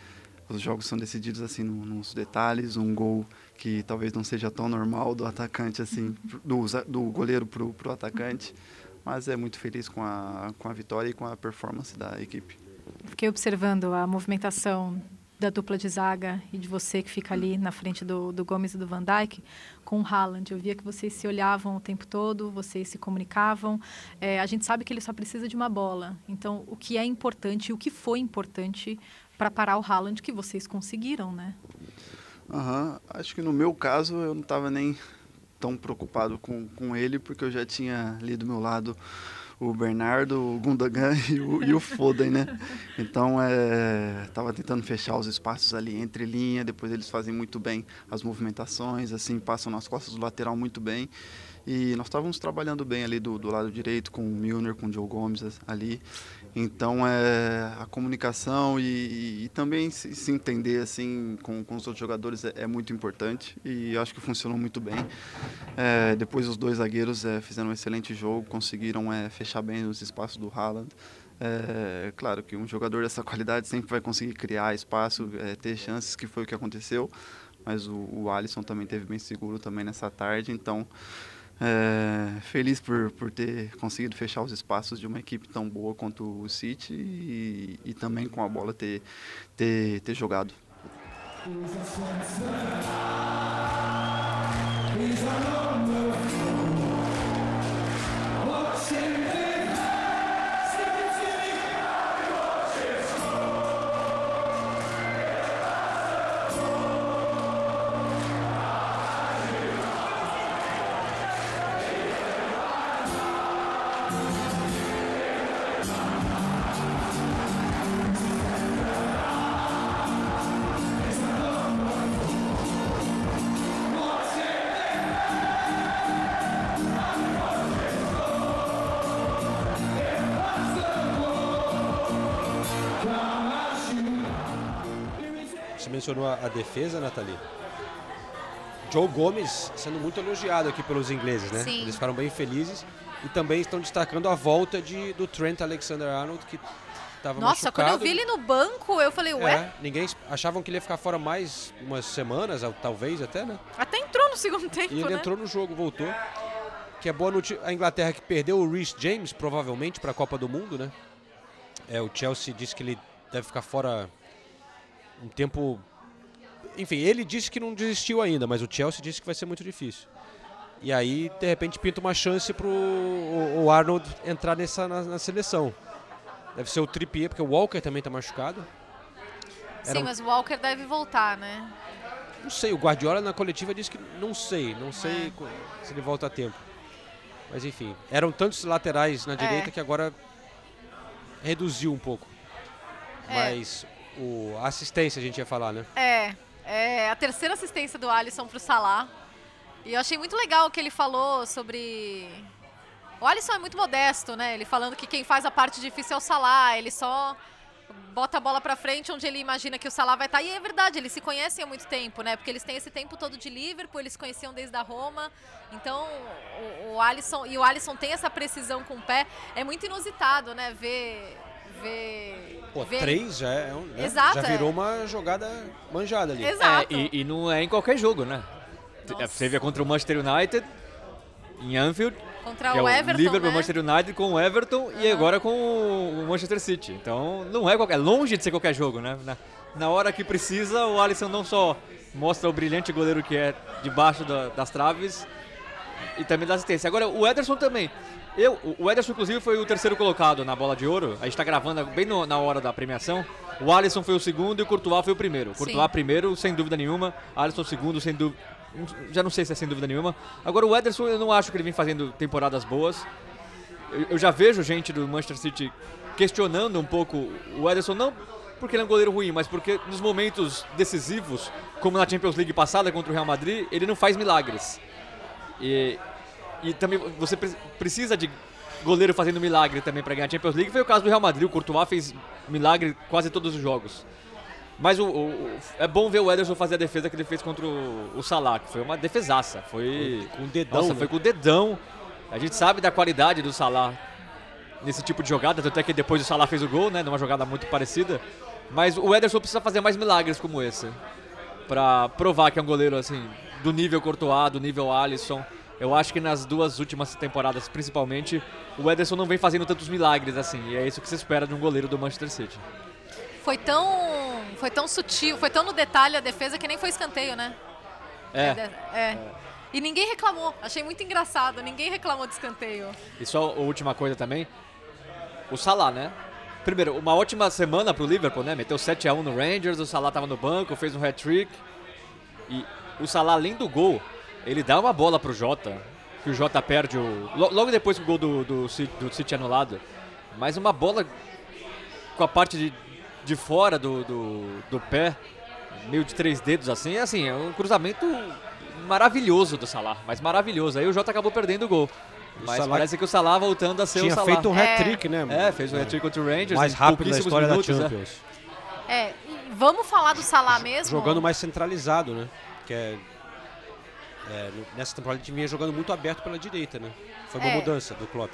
os jogos são decididos assim nos detalhes, um gol que talvez não seja tão normal do atacante assim, do, do goleiro para o atacante, mas é muito feliz com a, com a vitória e com a performance da equipe. Fiquei observando a movimentação da dupla de zaga e de você que fica ali na frente do, do Gomes e do Van Dijk com o Haaland. Eu via que vocês se olhavam o tempo todo, vocês se comunicavam. É, a gente sabe que ele só precisa de uma bola. Então, o que é importante e o que foi importante para parar o Haaland que vocês conseguiram, né? Uhum. Acho que no meu caso eu não estava nem tão preocupado com, com ele, porque eu já tinha ali do meu lado o Bernardo, o Gundogan e o, e o Foden, né? Então, é, tentando fechar os espaços ali entre linha, depois eles fazem muito bem as movimentações, assim, passam nas costas do lateral muito bem. E nós estávamos trabalhando bem ali do, do lado direito, com o Milner, com o Joe Gomes ali. Então, é, a comunicação e, e também se, se, entender assim com, com os outros jogadores é, é, muito importante e acho que funcionou muito bem. É, depois, os dois zagueiros é, fizeram um excelente jogo, conseguiram é, fechar bem os espaços do Haaland. É, claro que um jogador dessa qualidade sempre vai conseguir criar espaço, é, ter chances, que foi o que aconteceu. Mas o, o Alisson também teve bem seguro também nessa tarde, então é, feliz por, por ter conseguido fechar os espaços de uma equipe tão boa quanto o City e, e também com a bola ter, ter, ter jogado. Mencionou a, a defesa, Nathalie. Joe Gomes sendo muito elogiado aqui pelos ingleses, né? Sim. Eles ficaram bem felizes e também estão destacando a volta de, do Trent Alexander-Arnold, que estava Nossa, machucado. quando eu vi ele no banco, eu falei, ué? É, ninguém achavam que ele ia ficar fora mais umas semanas, talvez até, né? Até entrou no segundo tempo, E ele né? entrou no jogo, voltou. Que é boa notícia. A Inglaterra que perdeu o Rhys James, provavelmente, para a Copa do Mundo, né? É, o Chelsea disse que ele deve ficar fora um tempo enfim, ele disse que não desistiu ainda, mas o Chelsea disse que vai ser muito difícil. E aí, de repente, pinta uma chance para o Arnold entrar nessa, na, na, seleção. Deve ser o Trippier, porque o Walker também está machucado. Sim, um... mas o Walker deve voltar, né? Não sei, o Guardiola na coletiva disse que não sei, não sei é. se ele volta a tempo. Mas enfim, eram tantos laterais na direita é. que agora reduziu um pouco. É. Mas o, a assistência a gente ia falar, né? É, é a terceira assistência do Alisson para o Salah. E eu achei muito legal o que ele falou sobre. O Alisson é muito modesto, né? Ele falando que quem faz a parte difícil é o Salah, ele só bota a bola para frente onde ele imagina que o Salah vai estar. Tá. E é verdade, eles se conhecem há muito tempo, né? Porque eles têm esse tempo todo de Liverpool, eles se conheciam desde a Roma. Então, o, o Alisson e o Alisson tem essa precisão com o pé, é muito inusitado, né? Ver ver. Pô, ver três já é um, né? Exato, já virou é. uma jogada manjada ali. Exato. É, e, e não é em qualquer jogo, né? Nossa. Você vê contra o Manchester United, em Anfield, Contra que é o o Everton, Liverpool, né? Manchester United com o Everton e agora com o Manchester City. Então não é qualquer, é longe de ser qualquer jogo, né? Na, na hora que precisa, o Alisson não só mostra o brilhante goleiro que é debaixo da, das traves e também dá assistência. Agora o Ederson também. Eu, o Ederson, inclusive, foi o terceiro colocado na bola de ouro. A gente está gravando bem no, na hora da premiação. O Alisson foi o segundo e o Courtois foi o primeiro. O Courtois Sim. primeiro, sem dúvida nenhuma. Alisson segundo, sem dúvida. Já não sei se é sem dúvida nenhuma. Agora o Ederson, eu não acho que ele vem fazendo temporadas boas. Eu, eu já vejo gente do Manchester City questionando um pouco o Ederson, não porque ele é um goleiro ruim, mas porque nos momentos decisivos, como na Champions League passada contra o Real Madrid, ele não faz milagres. E, e também você pre precisa de goleiro fazendo milagre também para ganhar a Champions League. Foi o caso do Real Madrid, o Courtois fez milagre quase todos os jogos. Mas o, o, é bom ver o Ederson fazer a defesa que ele fez contra o, o Salah, que foi uma defesaça. Foi com o dedão. Nossa, né? foi com o dedão. A gente sabe da qualidade do Salah nesse tipo de jogada, tanto é que depois o Salah fez o gol, né, numa jogada muito parecida. Mas o Ederson precisa fazer mais milagres como esse, para provar que é um goleiro assim do nível Courtois, do nível Alisson. Eu acho que nas duas últimas temporadas, principalmente, o Ederson não vem fazendo tantos milagres assim. E é isso que se espera de um goleiro do Manchester City. Foi tão, foi tão sutil, foi tão no detalhe a defesa que nem foi escanteio, né? É. É. é. E ninguém reclamou. Achei muito engraçado. Ninguém reclamou de escanteio. E só a última coisa também, o Salah, né? Primeiro, uma ótima semana pro Liverpool, né? Meteu 7 a 1 no Rangers, o Salah tava no banco, fez um hat-trick. E o Salah, além do gol, ele dá uma bola pro Jota, que o Jota perde o. lo- Logo depois que o gol do, do, do City anulado. Mas uma bola com a parte de, de fora do, do, do pé, meio de três dedos assim, é assim, é um cruzamento maravilhoso do Salah, mas maravilhoso. Aí o Jota acabou perdendo o gol. Mas Salah parece que o Salah voltando a ser Tinha o Salah. feito um hat-trick, né? É, fez o hat-trick contra o Rangers. Mais rápido da história minutos, da né? Champions. É, e vamos falar do Salah mesmo? Jogando mais centralizado, né? Que é, é, nessa temporada a gente vinha jogando muito aberto pela direita, né? Foi uma É. mudança do Klopp.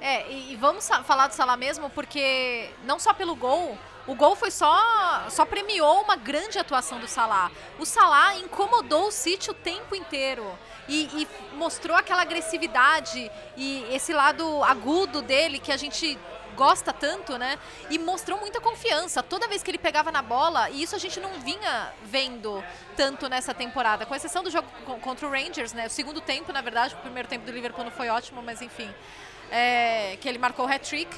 É, e, e vamos falar do Salah mesmo, porque não só pelo gol, o gol foi só só premiou uma grande atuação do Salah. O Salah incomodou o City o tempo inteiro e, e mostrou aquela agressividade e esse lado agudo dele que a gente gosta tanto, né? E mostrou muita confiança. Toda vez que ele pegava na bola, e isso a gente não vinha vendo tanto nessa temporada, com exceção do jogo co- contra o Rangers, né? O segundo tempo, na verdade, o primeiro tempo do Liverpool não foi ótimo, mas enfim. É, que ele marcou o hat-trick.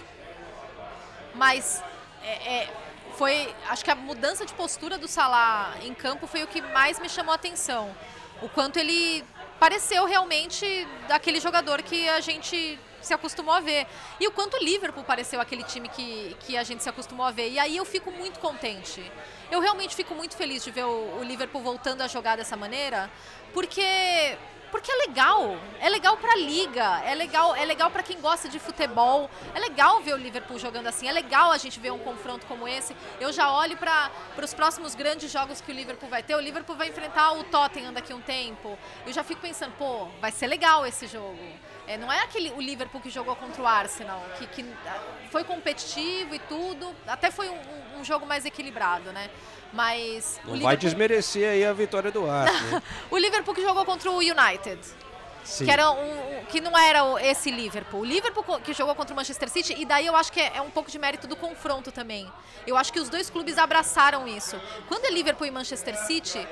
Mas é, é, foi, acho que a mudança de postura do Salah em campo foi o que mais me chamou a atenção. O quanto ele pareceu realmente aquele jogador que a gente se acostumou a ver. E o quanto o Liverpool pareceu aquele time que, que a gente se acostumou a ver. E aí eu fico muito contente. Eu realmente fico muito feliz de ver o, o Liverpool voltando a jogar dessa maneira, porque porque é legal, é legal pra liga, é legal, é legal para quem gosta de futebol, é legal ver o Liverpool jogando assim, é legal a gente ver um confronto como esse. Eu já olho para os próximos grandes jogos que o Liverpool vai ter. O Liverpool vai enfrentar o Tottenham daqui a um tempo. Eu já fico pensando, pô, vai ser legal esse jogo. É, não é aquele o Liverpool que jogou contra o Arsenal, que, que ah, foi competitivo e tudo, até foi um, um- jogo mais equilibrado, né? Mas o Não vai Liverpool, desmerecer aí a vitória do Arsenal. né? o Liverpool que jogou contra o United. Sim. Que, era um, um- que não era esse Liverpool. O Liverpool que jogou contra o Manchester City, e daí eu acho que é, é um pouco de mérito do confronto também. Eu acho que os dois clubes abraçaram isso. Quando é Liverpool e Manchester City,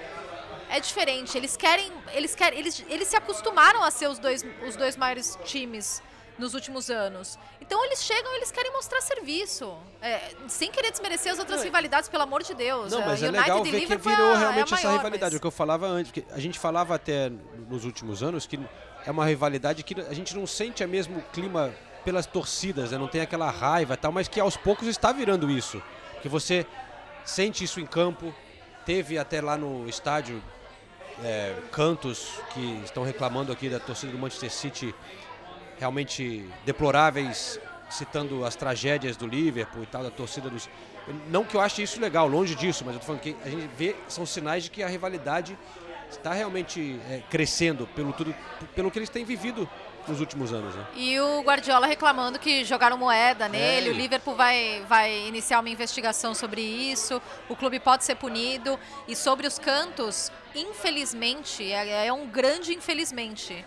é diferente. Eles querem. Eles querem. Eles, eles se acostumaram a ser os dois, os dois maiores times nos últimos anos. Então eles chegam e eles querem mostrar serviço. É, sem querer desmerecer as outras Não, é- rivalidades, pelo amor de Deus. Não, A mas é United legal ver que é virou a- é a realmente essa maior, rivalidade. mas- O que eu falava antes, a gente falava até nos últimos anos que é uma rivalidade que a gente não sente o mesmo clima pelas torcidas, né? não tem aquela raiva e tal, mas que aos poucos está virando isso. Que você sente isso em campo, teve até lá no estádio é, cantos que estão reclamando aqui da torcida do Manchester City realmente deploráveis, citando as tragédias do Liverpool e tal, da torcida dos. Não que eu ache isso legal, longe disso, mas eu tô falando que a gente vê, são sinais de que a rivalidade está realmente é, crescendo pelo, tudo, pelo que eles têm vivido nos últimos anos. Né? E o Guardiola reclamando que jogaram moeda nele, É. o Liverpool vai, vai iniciar uma investigação sobre isso, o clube pode ser punido. E sobre os cantos, infelizmente, é, é um grande infelizmente,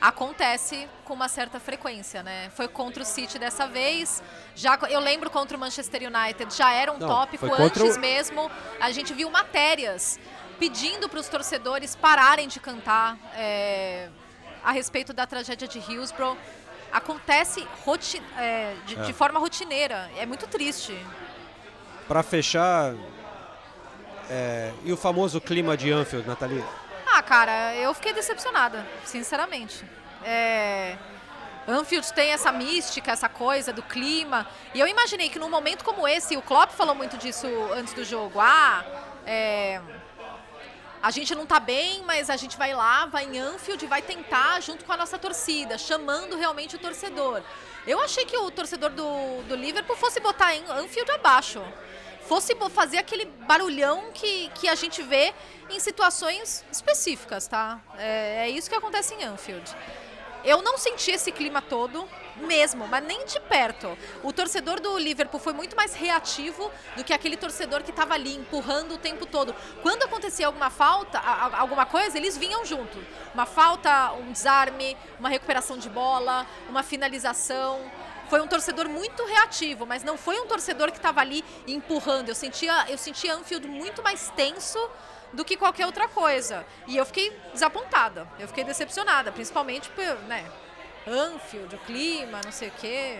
acontece com uma certa frequência, né? Foi contra o City dessa vez, já eu lembro contra o Manchester United, já era um Não, tópico antes o- mesmo, a gente viu matérias pedindo para os torcedores pararem de cantar é, a respeito da tragédia de Hillsborough. Acontece roti- é, de, É. de forma rotineira. É muito triste. Para fechar, é, e o famoso clima de Anfield, Nathalie? Ah, cara, eu fiquei decepcionada, sinceramente. É, Anfield tem essa mística, essa coisa do clima. E eu imaginei que num momento como esse, o Klopp falou muito disso antes do jogo. Ah, é, a gente não tá bem, mas a gente vai lá, vai em Anfield e vai tentar junto com a nossa torcida, chamando realmente o torcedor. Eu achei que o torcedor do, do Liverpool fosse botar em Anfield abaixo. Fosse fazer aquele barulhão que, que a gente vê em situações específicas, tá? É, é isso que acontece em Anfield. Eu não senti esse clima todo, mesmo, mas nem de perto. O torcedor do Liverpool foi muito mais reativo do que aquele torcedor que estava ali empurrando o tempo todo. Quando acontecia alguma falta, alguma coisa, eles vinham junto. Uma falta, um desarme, uma recuperação de bola, uma finalização. Foi um torcedor muito reativo, mas não foi um torcedor que estava ali empurrando. Eu sentia, eu sentia Anfield muito mais tenso do que qualquer outra coisa. E eu fiquei desapontada, eu fiquei decepcionada, principalmente por, né, Anfield, o clima, não sei o quê.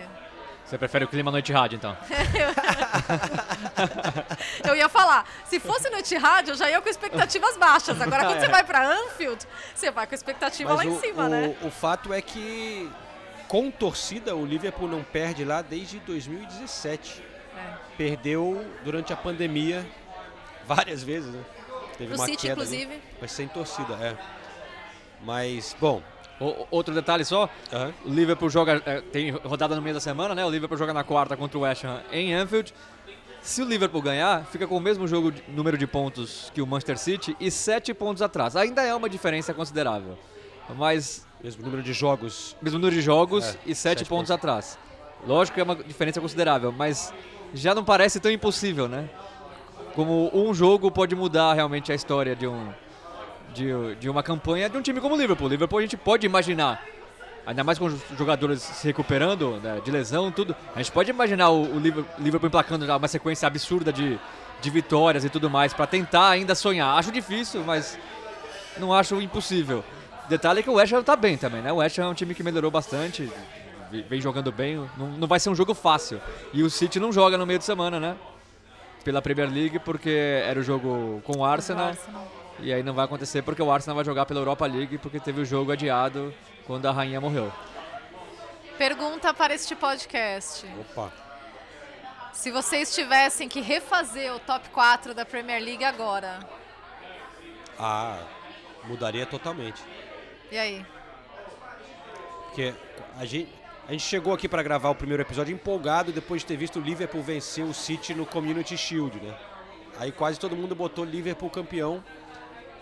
Você prefere o clima noite rádio, então? Eu ia falar. Se fosse no Etihad, eu já ia com expectativas baixas. Agora, quando É. você vai pra Anfield, você vai com expectativa Mas lá o, em cima, o- né? o fato é que com torcida o Liverpool não perde lá desde 2017. É. Perdeu durante a pandemia várias vezes, né? Teve Pro uma City, queda ali, inclusive. mas sem torcida, é. Mas, bom. O- outro detalhe só, o Liverpool joga, é, tem rodada no meio da semana, né? O Liverpool joga na quarta contra o West Ham em Anfield. Se o Liverpool ganhar, fica com o mesmo jogo, de- número de pontos que o Manchester City e sete pontos atrás. Ainda é uma diferença considerável, mas mesmo número de jogos, mesmo número de jogos É, e sete, sete pontos pontos. atrás. Lógico que é uma diferença considerável, mas já não parece tão impossível, né? Como um jogo pode mudar realmente a história de um de, de uma campanha de um time como o Liverpool. O Liverpool a gente pode imaginar, ainda mais com os jogadores se recuperando né, de lesão, tudo. A gente pode imaginar o, o Liver- Liverpool emplacando uma sequência absurda de, de vitórias e tudo mais para tentar ainda sonhar. Acho difícil, mas não acho impossível. Detalhe é que o West Ham tá bem também, né? O West Ham é um time que melhorou bastante, vem jogando bem. Não, não vai ser um jogo fácil. E o City não joga no meio de semana, né? Pela Premier League, porque era o jogo com o Arsenal. E aí não vai acontecer porque o Arsenal vai jogar pela Europa League, porque teve o jogo adiado quando a rainha morreu. Pergunta para este podcast. Opa. Se vocês tivessem que refazer o top 4 da Premier League agora, Ah, mudaria totalmente. e aí? Porque a gente, a gente chegou aqui para gravar o primeiro episódio empolgado depois de ter visto o Liverpool vencer o City no Community Shield, né? Aí quase todo mundo botou Liverpool campeão.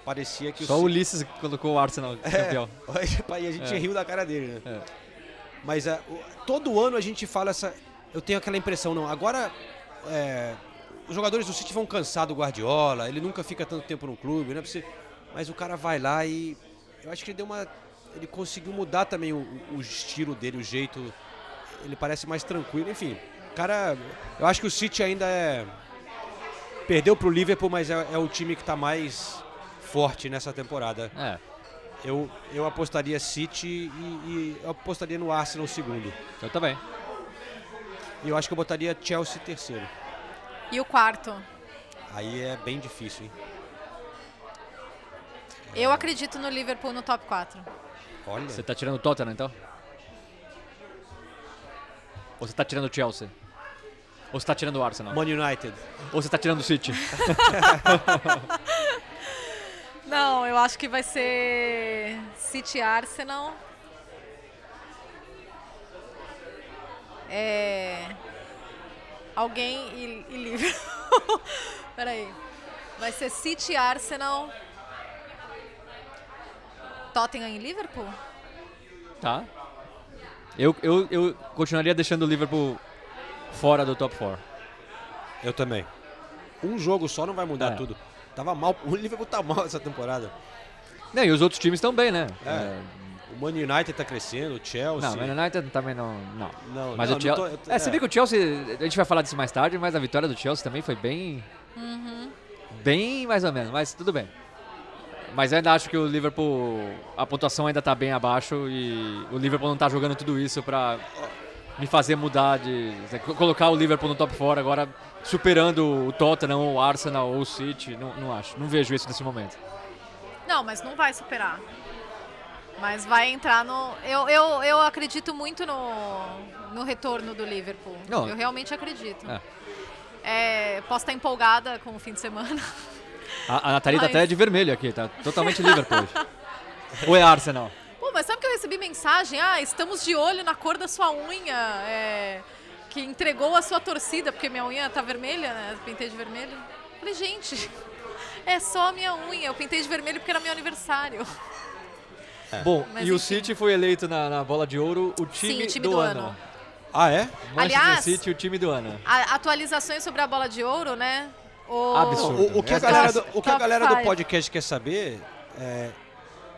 Parecia que Só o Ulisses colocou o Arsenal campeão. É, e a gente É. riu da cara dele, né? É. Mas é, todo ano a gente fala essa. Eu tenho aquela impressão, não. Agora é, os jogadores do City vão cansar do Guardiola, ele nunca fica tanto tempo no clube, né? Mas o cara vai lá e. Eu acho que ele deu uma. Ele conseguiu mudar também o, o estilo dele, o jeito. Ele parece mais tranquilo, enfim. Cara, eu acho que o City ainda é. Perdeu pro Liverpool, mas é, é o time que tá mais forte nessa temporada. É. Eu, eu apostaria City e, e eu apostaria no Arsenal segundo. Eu também. E eu acho que eu botaria Chelsea terceiro. E o quarto? Aí é bem difícil, hein? Eu acredito no Liverpool no top 4. Olha. Você tá tirando o Tottenham então? Ou você tá tirando o Chelsea? Ou você tá tirando o Arsenal? Man United. Ou você tá tirando o City? Não, eu acho que vai ser City Arsenal. É. Alguém e, e Liverpool. Peraí. Vai ser City Arsenal. Tottenham e Liverpool? Tá. Eu, eu, eu continuaria deixando o Liverpool fora do top 4. Eu também. Um jogo só não vai mudar É. tudo. Tava mal. O Liverpool tá mal essa temporada. Não, e os outros times estão bem, né? É. O Man United tá crescendo, o Chelsea. Não, o Man United também não. Não. Não, mas não, o Chelsea. tô- tô- é, você é. vê que o Chelsea. A gente vai falar disso mais tarde, mas a vitória do Chelsea também foi bem. Uhum. Bem mais ou menos, mas tudo bem. Mas ainda acho que o Liverpool. A pontuação ainda tá bem abaixo e o Liverpool não tá jogando tudo isso pra me fazer mudar de. Colocar o Liverpool no top 4 agora, superando o Tottenham, ou o Arsenal ou o City. Não, não acho. Não vejo isso nesse momento. Não, mas não vai superar. Mas vai entrar no. Eu, eu, eu acredito muito no, no retorno do Liverpool. Não. Eu realmente acredito. É. É, posso estar empolgada com o fim de semana. A, a Nathalie tá até de vermelho aqui, tá totalmente Liverpool. hoje. ou é Arsenal? Pô, mas sabe que eu recebi mensagem? Ah, estamos de olho na cor da sua unha. é, que entregou a sua torcida, porque minha unha tá vermelha, né? Pintei de vermelho. Falei, gente, é só a minha unha. Eu pintei de vermelho porque era meu aniversário. Bom, Mas e o enfim. City foi eleito na, na bola de ouro o time, o time do, do ano. ano. Ah, é? Manchester Aliás- City, o time do ano. A- atualizações sobre a bola de ouro, né? O... Absurdo. O, o que a Essa- galera, do, o que a galera do podcast quer saber é.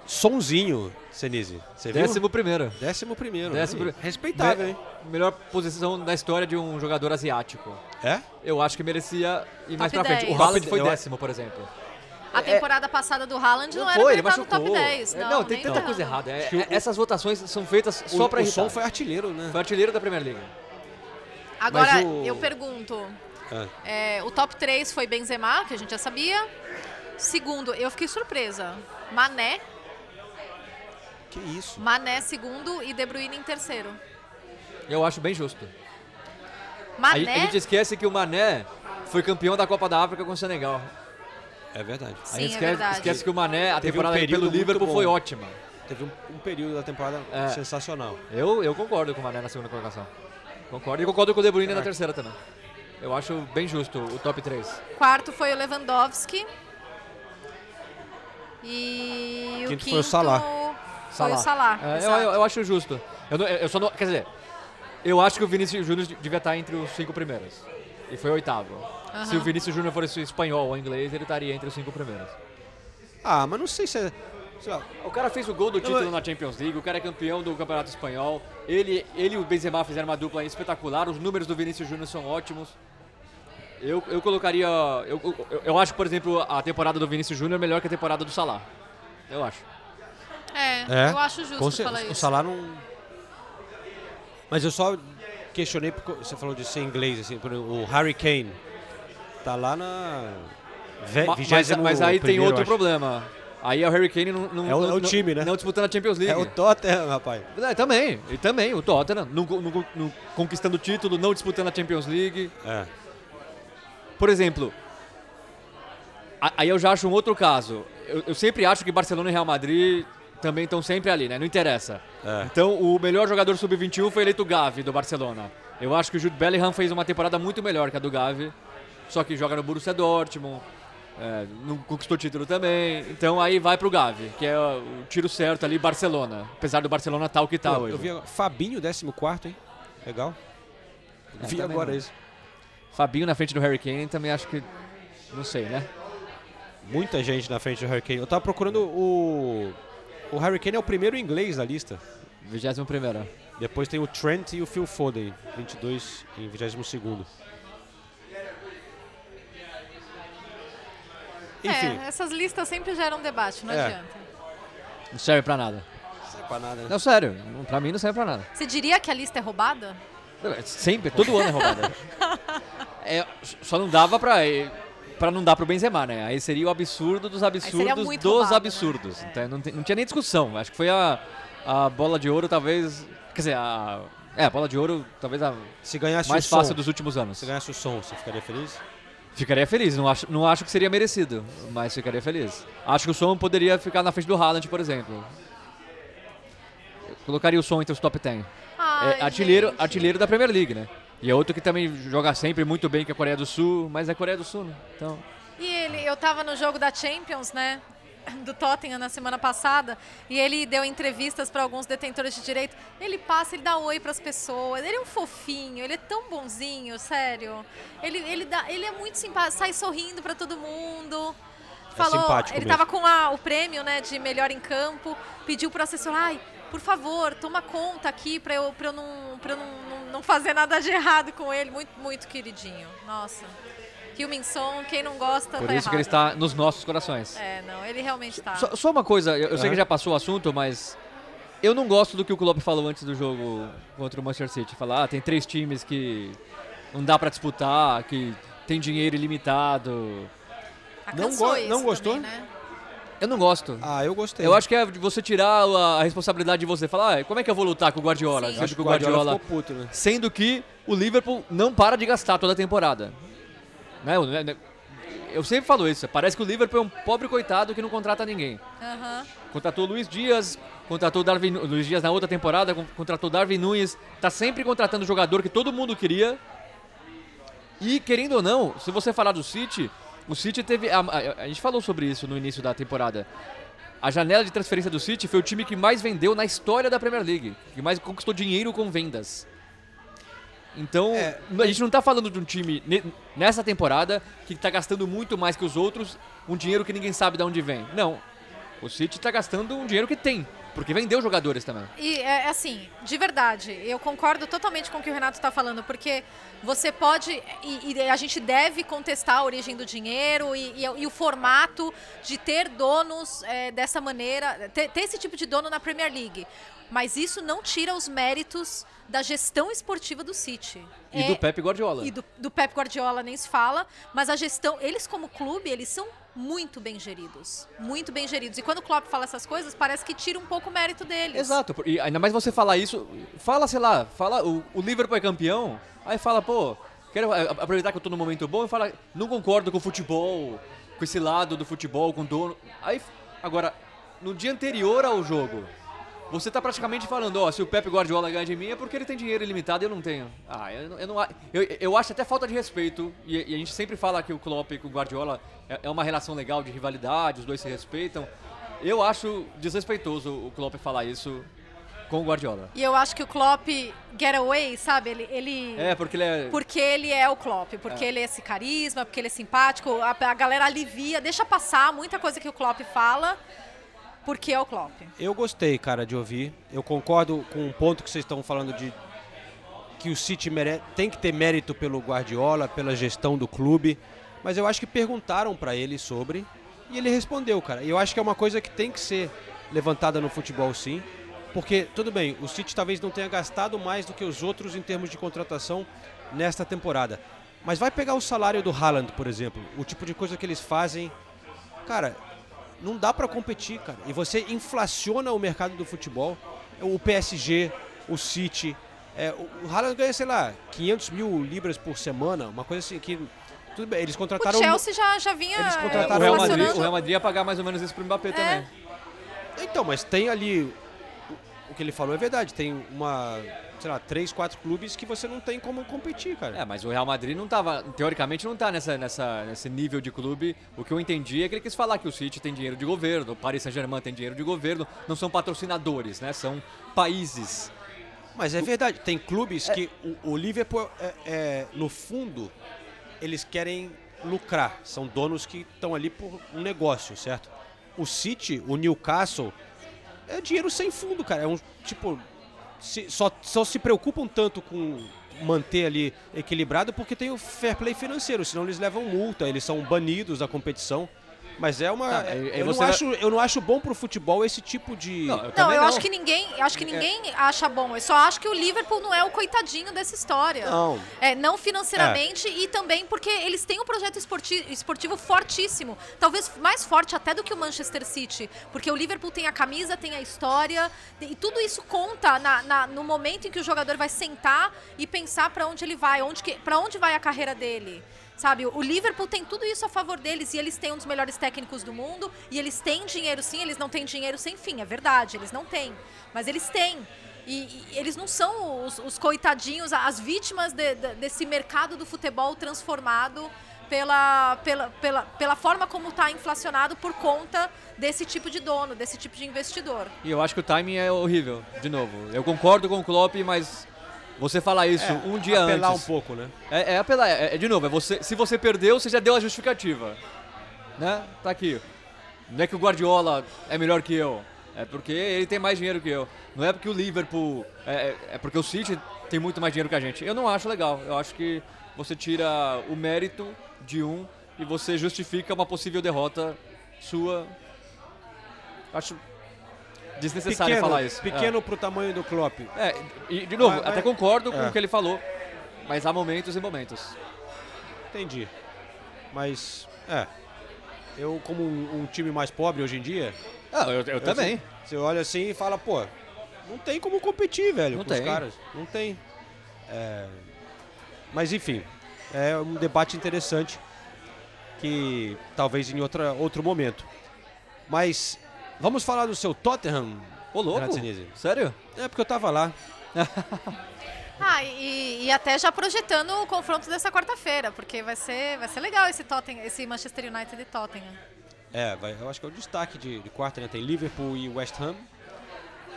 Sonzinho, Senise. Você viu? Décimo primeiro. Décimo primeiro. Décimo Aí, pri- Respeitável, Me- hein? Melhor posição da história de um jogador asiático. É? Eu acho que merecia ir mais Top pra frente. O 10. Haaland foi décimo, por exemplo. A temporada passada do Haaland não, Não era foi, pra ele no top 10. É, Não, não, tem tanta ferrando. coisa errada. É- o- é- essas votações são feitas O, só pra o irritar. som foi artilheiro, né? Foi artilheiro da Premier League. Agora, o- eu pergunto, É, o top 3 foi Benzema, que a gente já sabia. Segundo, eu fiquei surpresa. Mané. Que isso? Mané segundo e De Bruyne em terceiro. Eu acho bem justo. A, Mané. a gente esquece que o Mané foi campeão da Copa da África com o Senegal. É verdade. a Sim, gente é esquece, verdade. esquece que o Mané, a Teve um temporada período pelo muito Liverpool bom. foi ótima. Teve um, um período da temporada É. sensacional. Eu, eu concordo com o Mané na segunda colocação. Concordo. E concordo com o De Bruyne É. na terceira também. Eu acho bem justo o top 3. Quarto foi o Lewandowski. E o Quinto quinto foi o Salah. Foi o Salah. É, eu, eu, eu acho justo. Eu, não- eu só não, quer dizer, eu acho que o Vinícius Júnior devia estar entre os cinco primeiros. E foi oitavo. Se Aham. o Vinícius Júnior fosse espanhol ou inglês, ele estaria entre os cinco primeiros. Ah, mas não sei se é. Lá, O cara fez o gol do título na Champions League, o cara é campeão do Campeonato Espanhol. Ele, ele e o Benzema fizeram uma dupla espetacular, os números do Vinícius Júnior são ótimos. Eu, eu colocaria. Eu, eu, eu acho, por exemplo, a temporada do Vinícius Júnior melhor que a temporada do Salah. Eu acho. É, eu acho justo com cer- falar O isso. Salah não. Mas eu só questionei porque você falou de ser inglês, assim, por exemplo, o Harry Kane tá lá na. ve- Ma- Mas, 21º mas aí tem outro acho. problema. Aí é o Harry Kane não, não, É o- é não- o time, né? não disputando a Champions League. É o Tottenham, rapaz. É, também, e também, o Tottenham, não, não- não conquistando o título, não disputando a Champions League. É. Por exemplo, a- aí eu já acho um outro caso. Eu, eu sempre acho que Barcelona e Real Madrid também estão sempre ali, né? Não interessa. É. Então, o melhor jogador sub-21 foi eleito Gavi, do Barcelona. Eu acho que o Jude Bellingham fez uma temporada muito melhor que a do Gavi, só que joga no Borussia Dortmund, é, não conquistou título também. Então, aí vai pro Gavi, que é o tiro certo ali, Barcelona. Apesar do Barcelona tal que tá Pô, hoje. eu vi agora- Fabinho, 14, hein? Legal. É, vi agora não. isso. Fabinho na frente do Harry Kane também acho que. Não sei, né? Muita gente na frente do Harry Kane. Eu tava procurando o. O Harry Kane é o primeiro inglês da lista. 21 primeiro. Depois tem o Trent e o Phil Foden, 22 em 22 Enfim, É, essas listas sempre geram debate, não É. adianta. Não serve pra nada. não serve pra nada, né? Não, sério, não- pra mim não serve pra nada. Você diria que a lista é roubada? Sempre, todo ano é roubada. É, só não dava pra. Pra não dar pro Benzema, né? Aí seria o absurdo dos absurdos muito dos roubado, né? absurdos. Então não, não tinha nem discussão. Acho que foi a, a bola de ouro, talvez. Quer dizer, a. É, a bola de ouro, talvez a Se ganhasse mais o fácil som, dos últimos anos. se ganhasse o som, você ficaria feliz? Ficaria feliz, não acho, não acho que seria merecido, mas ficaria feliz. Acho que o som poderia ficar na frente do Haaland, por exemplo. Eu colocaria o som entre os top 10. Ai, é artilheiro, gente. artilheiro da Premier League, né? E é outro que também joga sempre muito bem, que é a Coreia do Sul, mas é a Coreia do Sul, né? Então, E ele, eu tava no jogo da Champions, né? Do Tottenham na semana passada, e ele deu entrevistas para alguns detentores de direito. Ele passa, ele dá oi para as pessoas. Ele é um fofinho, ele é tão bonzinho, sério. Ele, ele, dá, ele é muito simpático, sai sorrindo para todo mundo. Falou, simpático ele mesmo. tava com a- o prêmio, né, de melhor em campo, pediu pro assessor, ai, por favor, toma conta aqui para eu, pra eu, não, pra eu não, não, não fazer nada de errado com ele. Muito, muito queridinho. Nossa. Min Son, quem não gosta, por tá isso errado. que ele está nos nossos corações. É, não, ele realmente tá. Só, só uma coisa, eu, eu sei que já passou o assunto, mas eu não gosto do que o Klopp falou antes do jogo contra o Manchester City. Falar, ah, tem três times que não dá pra disputar, que tem dinheiro ilimitado. Ah, não go- isso não gostou? também, né? Eu não gosto. Ah, eu gostei. Eu acho que é você tirar a, responsabilidade de você. Falar, ah, como é que eu vou lutar com o Guardiola? Sim. Eu Sendo acho que o Guardiola... ficou puto, né? Sendo que o Liverpool não para de gastar toda a temporada. Né? o- Eu sempre falo isso. Parece que o Liverpool é um pobre coitado que não contrata ninguém. Aham. Contratou o Luiz Dias, contratou o Darwin, Luiz Dias na outra temporada, con- contratou o Darwin Nunes. Tá sempre contratando jogador que todo mundo queria. E querendo ou não, se você falar do City, o City teve. A, a- a gente falou sobre isso no início da temporada. A janela de transferência do City foi o time que mais vendeu na história da Premier League, que mais conquistou dinheiro com vendas. Então, É, a gente não tá falando de um time ne- nessa temporada que tá gastando muito mais que os outros, um dinheiro que ninguém sabe de onde vem. Não. O City tá gastando um dinheiro que tem, porque vendeu jogadores também. E é assim, de verdade, eu concordo totalmente com o que o Renato está falando, porque você pode e, e a gente deve contestar a origem do dinheiro e, e- e o formato de ter donos é, dessa maneira, ter, ter esse tipo de dono na Premier League. Mas isso não tira os méritos da gestão esportiva do City. E É- do Pep Guardiola. e do, do Pep Guardiola nem se fala, mas a gestão, eles como clube, eles são muito bem geridos, muito bem geridos. E quando o Klopp fala essas coisas, parece que tira um pouco o mérito deles. Exato, e ainda mais você falar isso, fala, sei lá, fala, o, o Liverpool é campeão, aí fala, pô, quero aproveitar que eu tô num momento bom e fala, não concordo com o futebol, com esse lado do futebol, com o dono. Aí, agora, no dia anterior ao jogo, você tá praticamente falando, ó, se o Pep Guardiola ganha de mim é porque ele tem dinheiro ilimitado e eu não tenho. Ah, eu, eu não eu, eu acho até falta de respeito, e, e a gente sempre fala que o Klopp com o Guardiola é, é uma relação legal de rivalidade, os dois se respeitam. Eu acho desrespeitoso o Klopp falar isso com o Guardiola. E eu acho que o Klopp get away, sabe? Ele, ele É, porque ele é... porque ele é o Klopp, porque É. ele é esse carisma, porque ele é simpático, a, a galera alivia, deixa passar muita coisa que o Klopp fala, porque é o Klopp. Eu gostei, cara, de ouvir. Eu concordo com um ponto que vocês estão falando de que o City mere- tem que ter mérito pelo Guardiola, pela gestão do clube, mas eu acho que perguntaram pra ele sobre e ele respondeu, cara. E eu acho que é uma coisa que tem que ser levantada no futebol, sim, porque tudo bem, o City talvez não tenha gastado mais do que os outros em termos de contratação nesta temporada. Mas vai pegar o salário do Haaland, por exemplo, o tipo de coisa que eles fazem, cara, não dá pra competir, cara. E você inflaciona o mercado do futebol. O PSG, o City, é, o o Haaland ganha, sei lá, 500 mil libras por semana, uma coisa assim que tudo bem. Eles O contrataram Chelsea já, já vinha Eles é, É, contrataram o, Real Madrid, o Real Madrid ia pagar mais ou menos isso pro Mbappé também. Então, mas tem ali. o- O que ele falou é verdade. Tem uma. Sei lá, três, quatro clubes que você não tem como competir, cara. É, mas o Real Madrid não tava, teoricamente não tá nessa, nessa, nesse nível de clube. O que eu entendi é que ele quis falar que o City tem dinheiro de governo, o Paris Saint-Germain tem dinheiro de governo, não são patrocinadores, né? São países. Mas é verdade, tem clubes que o, o Liverpool, é, é, no fundo, eles querem lucrar. São donos que estão ali por um negócio, certo? O City, o Newcastle, é dinheiro sem fundo, cara. É um tipo. Se- só, só se preocupam tanto com manter ali equilibrado porque tem o fair play financeiro, senão eles levam multa, eles são banidos da competição. Mas é uma. Tá, eu, você não vai- acho, eu não acho bom pro futebol esse tipo de. Não, eu acho que ninguém, eu acho que ninguém acha bom. Eu só acho que o Liverpool não é o coitadinho dessa história. Não. É, não financeiramente e também porque eles têm um projeto esporti- esportivo fortíssimo. Talvez mais forte até do que o Manchester City. Porque o Liverpool tem a camisa, tem a história. E tudo isso conta na- na- no momento em que o jogador vai sentar e pensar para onde ele vai, onde que, para onde vai a carreira dele. Sabe, o Liverpool tem tudo isso a favor deles e eles têm um dos melhores técnicos do mundo e eles têm dinheiro sim, eles não têm dinheiro sem fim, é verdade, eles não têm, mas eles têm. E, e eles não são os, os coitadinhos, as vítimas de- de- desse mercado do futebol transformado pela, pela, pela, pela forma como está inflacionado por conta desse tipo de dono, desse tipo de investidor. E eu acho que o timing é horrível, de novo. Eu concordo com o Klopp, mas você falar isso É, um dia apelar antes. um pouco, né? É, é apelar, é, é de novo, é você, se você perdeu, você já deu a justificativa. Né? Tá aqui. Não é que o Guardiola é melhor que eu, é porque ele tem mais dinheiro que eu. Não é porque o Liverpool, é, é- é porque o City tem muito mais dinheiro que a gente. Eu não acho legal. Eu acho que você tira o mérito de um e você justifica uma possível derrota sua. Acho desnecessário pequeno, falar isso. Pequeno pro tamanho do Klopp. É, e de novo, Mas- mas- até concordo com é. o que ele falou, mas há momentos e momentos. Entendi. Mas, é. Eu, como um, um time mais pobre hoje em dia. Ah, eu- eu também. Você olha assim e fala, pô, não tem como competir, velho, Não com os tem. caras. Não tem. É, Mas, enfim, é um debate interessante que talvez em outra, outro momento. Mas vamos falar do seu Tottenham, Ô, louco? Sério? É porque eu tava lá. Ah, e, e até já projetando o confronto dessa quarta-feira, porque vai ser, vai ser legal esse, Tottenham, esse Manchester United e Tottenham. É, vai, eu acho que é o destaque de, de quarta, né? Tem Liverpool e West Ham.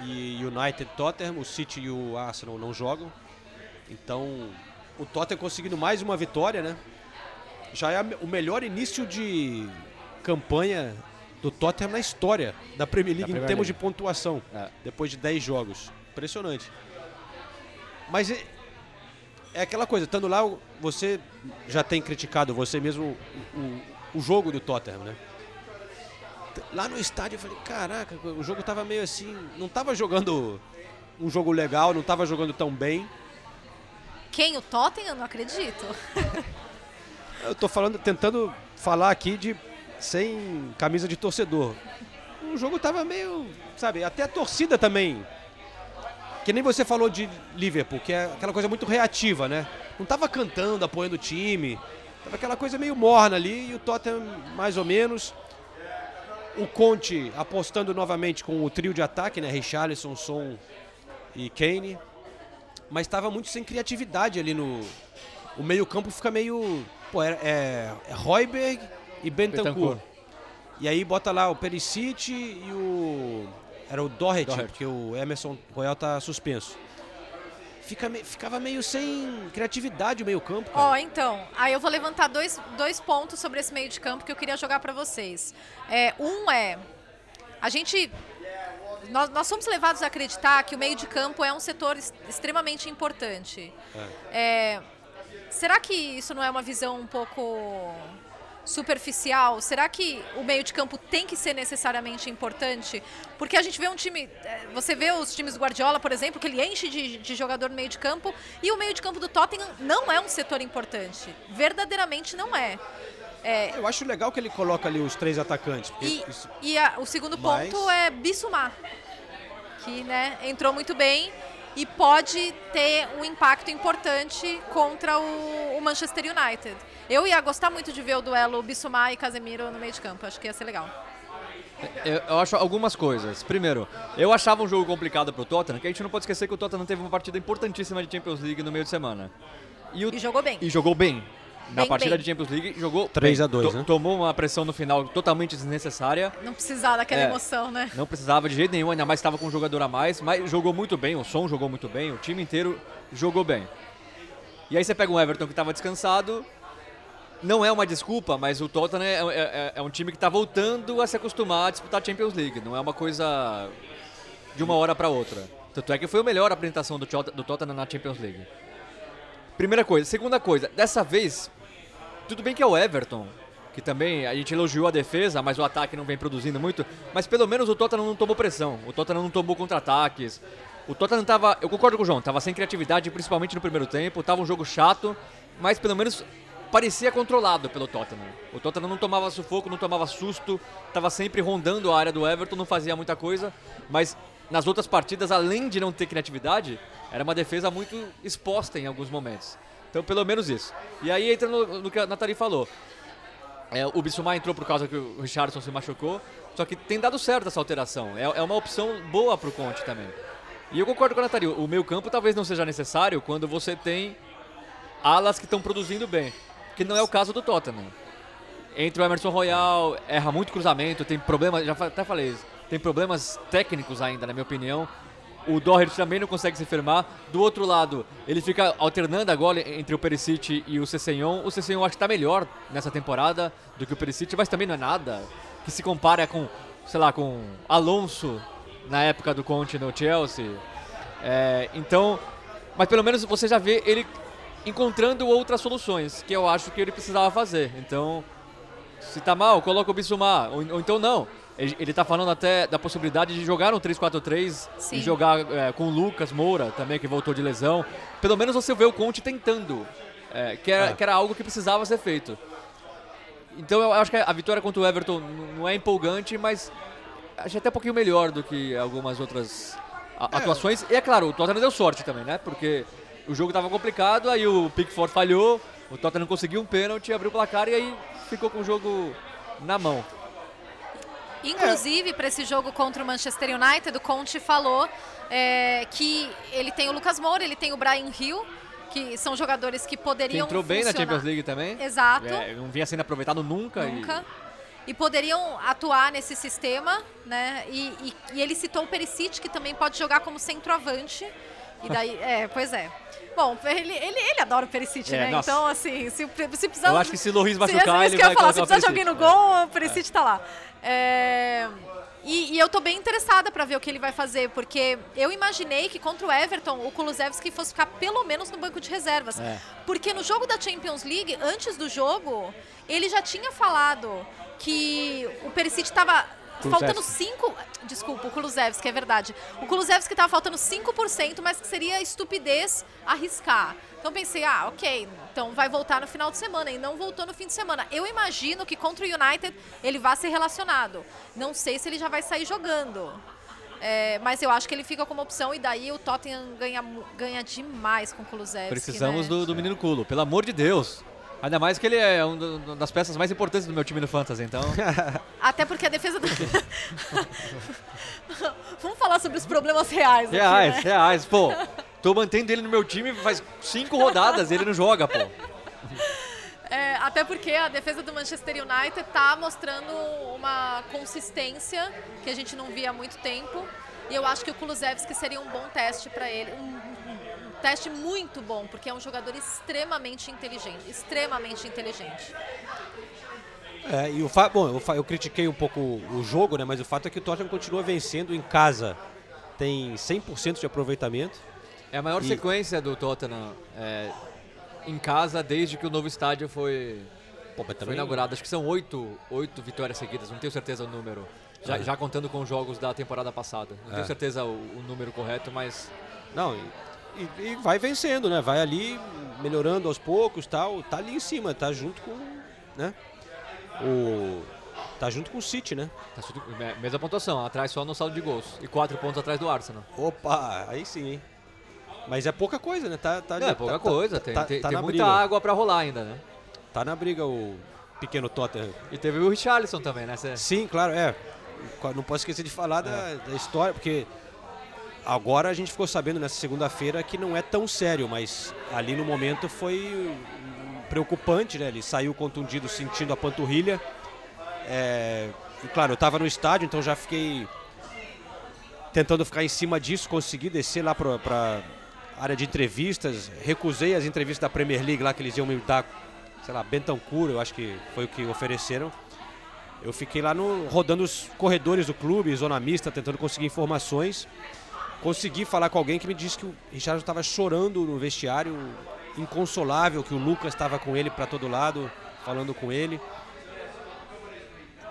E United Tottenham, o City e o Arsenal não jogam. Então, o Tottenham conseguindo mais uma vitória, né? Já é o melhor início de campanha do Tottenham na história da Premier League Premier em termos League. de pontuação. É. Depois de 10 jogos. Impressionante. Mas é, é aquela coisa, estando lá, você já tem criticado você mesmo o, o- o jogo do Tottenham, né? Lá no estádio eu falei, caraca, o jogo tava meio assim, não tava jogando um jogo legal, não estava jogando tão bem. Quem? O Tottenham? Não acredito. Eu tô falando, tentando falar aqui de sem camisa de torcedor. O jogo tava meio, sabe, até a torcida também. Que nem você falou de Liverpool, que é aquela coisa muito reativa, né? Não tava cantando, apoiando o time. Tava aquela coisa meio morna ali e o Tottenham mais ou menos. O Conte apostando novamente com o trio de ataque, né? Richarlison, Son e Kane. Mas estava muito sem criatividade ali no. O meio-campo fica meio. Pô, é, é, é Royberg e Bentancur. Bentancur. E aí bota lá o Perisic e o. Era o Doherty, Doherty. porque o Emerson Royal tá suspenso. Fica, me- ficava meio sem criatividade o meio-campo. Ó, então, aí eu vou levantar dois, dois pontos sobre esse meio de campo que eu queria jogar pra vocês. É, um é, a gente, nós, nós somos levados a acreditar que o meio de campo é um setor extremamente importante. É, será que isso não é uma visão um pouco superficial? Será que o meio de campo tem que ser necessariamente importante? Porque a gente vê um time, eh, você vê os times do Guardiola, por exemplo, que ele enche de, de jogador no meio de campo e o meio de campo do Tottenham não é um setor importante. Verdadeiramente não é. É, Eu acho legal que ele coloca ali os três atacantes. e, isso- e a- o segundo Mas- ponto é Bissumar, que né, entrou muito bem e pode ter um impacto importante contra o, o Manchester United. Eu ia gostar muito de ver o duelo Bissumar e Casemiro no meio de campo, acho que ia ser legal. Eu, eu acho algumas coisas. Primeiro, eu achava um jogo complicado pro Tottenham, que a gente não pode esquecer que o Tottenham teve uma partida importantíssima de Champions League no meio de semana. E, o- E jogou bem. e jogou bem. Na Bem, partida bem. de Champions League, jogou 3 bem. a 2, To- né? Tomou uma pressão no final totalmente desnecessária. Não precisava daquela É. emoção, né? Não precisava de jeito nenhum, ainda mais estava com um jogador a mais, mas jogou muito bem, o som jogou muito bem, o time inteiro jogou bem. E aí você pega um Everton que estava descansado, não é uma desculpa, mas o Tottenham é, é- é um time que está voltando a se acostumar a disputar a Champions League, não é uma coisa de uma hora para outra. Tanto é que foi a melhor apresentação do, do Tottenham na Champions League. Primeira coisa. Segunda coisa, dessa vez, tudo bem que é o Everton, que também a gente elogiou a defesa, mas o ataque não vem produzindo muito. Mas pelo menos o Tottenham não tomou pressão, o Tottenham não tomou contra-ataques. O Tottenham tava, eu concordo com o João, tava sem criatividade, principalmente no primeiro tempo, tava um jogo chato, mas pelo menos parecia controlado pelo Tottenham. O Tottenham não tomava sufoco, não tomava susto, tava sempre rondando a área do Everton, não fazia muita coisa, mas nas outras partidas, além de não ter criatividade, era uma defesa muito exposta em alguns momentos. Então, pelo menos isso. E aí entra no, no que a Nathalie falou. É, o Bissumar entrou por causa que o Richardson se machucou, só que tem dado certo essa alteração. É, é uma opção boa pro Conte também. E eu concordo com a Nathalie, o meio campo talvez não seja necessário quando você tem alas que estão produzindo bem, que não é o caso do Tottenham. Entra o Emerson Royal, erra muito cruzamento, tem problemas, já até falei isso, tem problemas técnicos ainda, na minha opinião. O Doherty também não consegue se firmar. Do outro lado, ele fica alternando agora entre o Perisic e o Cessenhon. O Cessenhon acho que está melhor nessa temporada do que o Perisic, mas também não é nada que se compara com, sei lá, com Alonso na época do Conte no Chelsea. É, então, mas pelo menos você já vê ele encontrando outras soluções, que eu acho que ele precisava fazer. Então, se tá mal, coloca o Bissumar. Ou, ou então não. Ele, ele tá falando até da possibilidade de jogar no 3-4-3 Sim. e jogar é, com o Lucas Moura também, que voltou de lesão. Pelo menos você vê o Conte tentando, é, que, era, que era algo que precisava ser feito. Então eu acho que a vitória contra o Everton não é empolgante, mas acho até um pouquinho melhor do que algumas outras a- atuações. E é claro, o Tottenham deu sorte também, né? Porque o jogo tava complicado, aí o Pickford falhou, o Tottenham conseguiu um pênalti, abriu o placar e aí ficou com o jogo na mão. Inclusive, para esse jogo contra o Manchester United, o Conte falou é, que ele tem o Lucas Moura, ele tem o Brian Hill, que são jogadores que Que poderiam entrou bem na funcionar- Champions League também. Exato. É, não vinha sendo aproveitado nunca. e- Nunca. E poderiam atuar nesse sistema, né? E, e- e ele citou o Perisic, que também pode jogar como centroavante. E daí, é, pois é. Bom, ele, ele, ele adora o Perisic, É, né? nossa. Então, assim, se, se precisar... Eu acho que se Loris se- machucar, é isso ele que eu vai ia falar, se o precisar de alguém no gol, o Perisic tá lá. É, E, e eu tô bem interessada para ver o que ele vai fazer, porque eu imaginei que contra o Everton, o Kulusevski fosse ficar pelo menos no banco de reservas. É. Porque no jogo da Champions League, antes do jogo, ele já tinha falado que o Perisic estava faltando 5. Desculpa, o Kulusevski, é verdade. O Kulusevski tava faltando 5%, mas que seria estupidez arriscar. Então pensei, ah, ok, então vai voltar no final de semana. E não voltou no fim de semana. Eu imagino que contra o United ele vai ser relacionado. Não sei se ele já vai sair jogando. É, mas eu acho que ele fica como opção e daí o Tottenham ganha, ganha demais com o Kulusevski. Precisamos né? do, do menino Culo, pelo amor de Deus. Ainda mais que ele é uma das peças mais importantes do meu time no Fantasy, então. Até porque a defesa do. Vamos falar sobre os problemas reais. aqui, reais, né? reais, pô. Tô mantendo ele no meu time faz cinco rodadas e ele não joga, pô. É, até porque a defesa do Manchester United está mostrando uma consistência que a gente não via há muito tempo. E eu acho que o Kulusevski seria um bom teste para ele. Um, um- um teste muito bom, porque é um jogador extremamente inteligente. Extremamente inteligente. É, e o fa... Bom, eu, fa- eu critiquei um pouco o jogo, né? Mas o fato é que o Tottenham continua vencendo em casa. Tem 100% de aproveitamento. É a maior E- sequência do Tottenham é, em casa desde que o novo estádio foi, Pô, mas foi também- inaugurado. Acho que são oito, oito vitórias seguidas, não tenho certeza o número. Já, É. já contando com os jogos da temporada passada. Não É. tenho certeza o, o número correto, mas Não, e, e- vai vencendo, né? Vai ali melhorando aos poucos, tal. Tá ali em cima, tá junto com, né? O tá junto com o City, né? tá mesma pontuação, atrás só no saldo de gols. E quatro pontos atrás do Arsenal. Opa, aí sim, hein? Mas é pouca coisa, né? Tá, tá, é pouca tá- coisa, tá- tem, tá- tem, tá tem na muita briga. água pra rolar ainda, né? Tá na briga o pequeno Tottenham. E teve o Richarlison também, né? Cê- Sim, claro, é. Não posso esquecer de falar da, da história, porque agora a gente ficou sabendo nessa segunda-feira que não é tão sério, mas ali no momento foi preocupante, né? Ele saiu contundido sentindo a panturrilha. É, e claro, eu estava no estádio, então já fiquei tentando ficar em cima disso, consegui descer lá para área de entrevistas, recusei as entrevistas da Premier League lá que eles iam me dar, sei lá, Bentancur, eu acho que foi o que ofereceram. Eu fiquei lá no, rodando os corredores do clube, zona mista, tentando conseguir informações. Consegui falar com alguém que me disse que o Richard estava chorando no vestiário, inconsolável, que o Lucas estava com ele para todo lado, falando com ele.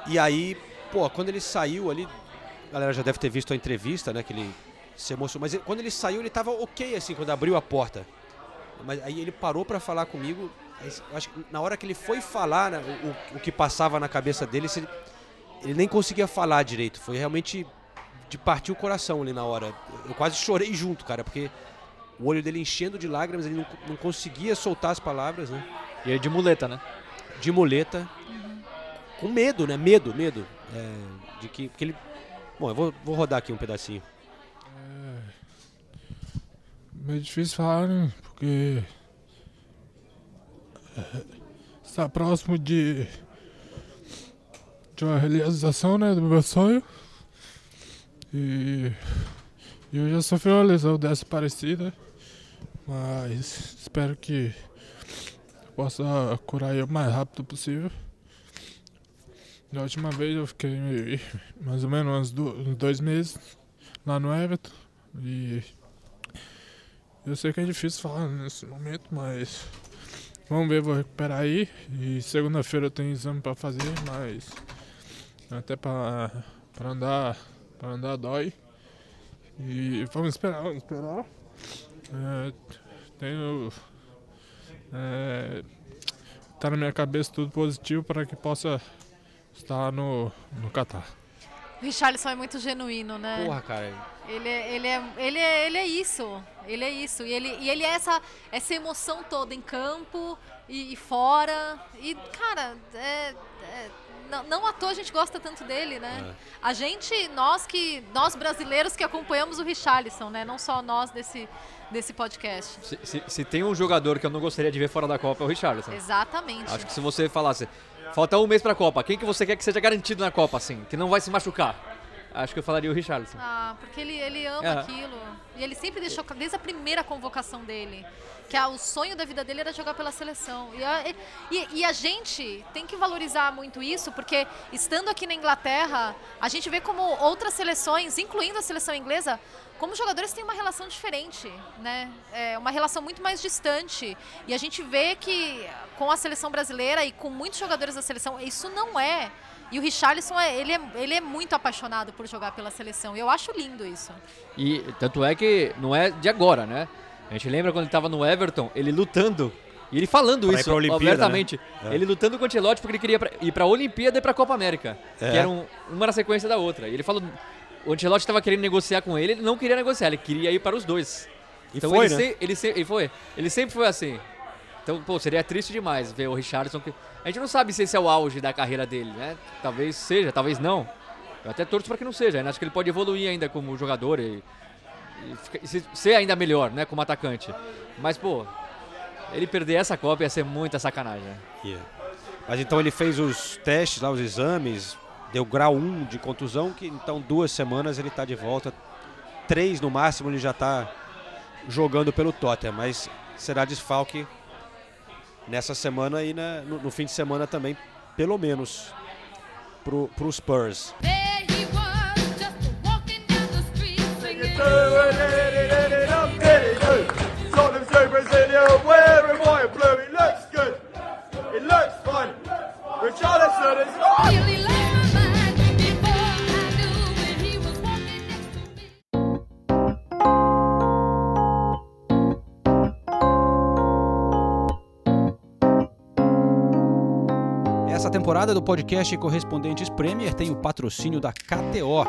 E aí, pô, quando ele saiu ali, a galera já deve ter visto a entrevista, né, que ele se emocionou, mas ele- quando ele saiu ele estava ok assim, quando abriu a porta. Mas aí ele parou para falar comigo. aí acho que na hora que ele foi falar né, o, o que passava na cabeça dele, ele, ele nem conseguia falar direito. Foi realmente de partir o coração ali na hora. Eu quase chorei junto, cara, porque o olho dele enchendo de lágrimas, ele não, não conseguia soltar as palavras, né? E aí de muleta, né? De muleta. Com medo, né? Medo, medo. É, de que. Porque ele. Bom, eu vou, vou rodar aqui um pedacinho. Meio difícil falar, né? Porque é, está próximo de, de uma realização, né? Do meu sonho. E, eu já sofri uma lesão dessa parecida. Mas espero que possa curar aí o mais rápido possível. Da última vez eu fiquei mais ou menos uns dois meses lá no Everton. E eu sei que é difícil falar nesse momento, mas vamos ver, vou recuperar aí. E segunda-feira eu tenho exame pra fazer, mas até pra, pra andar pra andar dói. E vamos esperar, vamos esperar. É, tenho. É, tá na minha cabeça tudo positivo para que possa estar no, no Catar. O Richarlison é muito genuíno, né? Porra, cara. Ele, é- ele, é, ele, é, ele é isso. Ele é isso. E ele, e ele é essa, essa emoção toda em campo e, e fora. E, cara, é, é- não, não à toa a gente gosta tanto dele, né? A gente, nós que. Nós brasileiros que acompanhamos o Richarlison, né? Não só nós desse, desse podcast. Se, se- se tem um jogador que eu não gostaria de ver fora da Copa é o Richarlison. Exatamente. Acho que se você falasse, falta um mês pra Copa, quem que você quer que seja garantido na Copa, assim, que não vai se machucar? Acho que eu falaria o Richarlison. Ah, porque ele, ele ama É. aquilo. E ele sempre deixou, desde a primeira convocação dele, que a- o sonho da vida dele era jogar pela seleção. E a, e- e a gente tem que valorizar muito isso, porque estando aqui na Inglaterra, a gente vê como outras seleções, incluindo a seleção inglesa, como jogadores têm uma relação diferente, né? É uma relação muito mais distante. E a gente vê que com a seleção brasileira e com muitos jogadores da seleção, isso não é. E o Richarlison, é, ele, é, ele é muito apaixonado por jogar pela seleção. E eu acho lindo isso. E tanto é que não é de agora, né? A gente lembra quando ele estava no Everton, ele lutando e ele falando Pra isso abertamente. né? É. Ele lutando com o Ancelotti porque ele queria ir para a Olimpíada e para a Copa América. É. Que eram uma na sequência da outra. E ele falou. O Ancelotti estava querendo negociar com ele, ele não queria negociar, ele queria ir para os dois. E então foi, ele, né? se- ele, se- ele foi. Ele sempre foi assim. Então, pô, seria triste demais ver o Richardson. Que... A gente não sabe se esse é o auge da carreira dele, né? Talvez seja, talvez não. Eu até torço para que não seja. né? Acho que ele pode evoluir ainda como jogador e, e fica- e se- ser ainda melhor, né? Como atacante. Mas, pô, ele perder essa Copa ia ser muita sacanagem. né? Yeah. Mas então ele fez os testes lá, os exames, deu grau 1 de contusão, que então duas semanas ele está de volta. Três no máximo ele já está jogando pelo Tottenham, mas será desfalque nessa semana e na- no, no fim de semana também, pelo menos, pro, pro Spurs. Tottenham temporada do podcast Correspondentes Premier tem o patrocínio da KTO.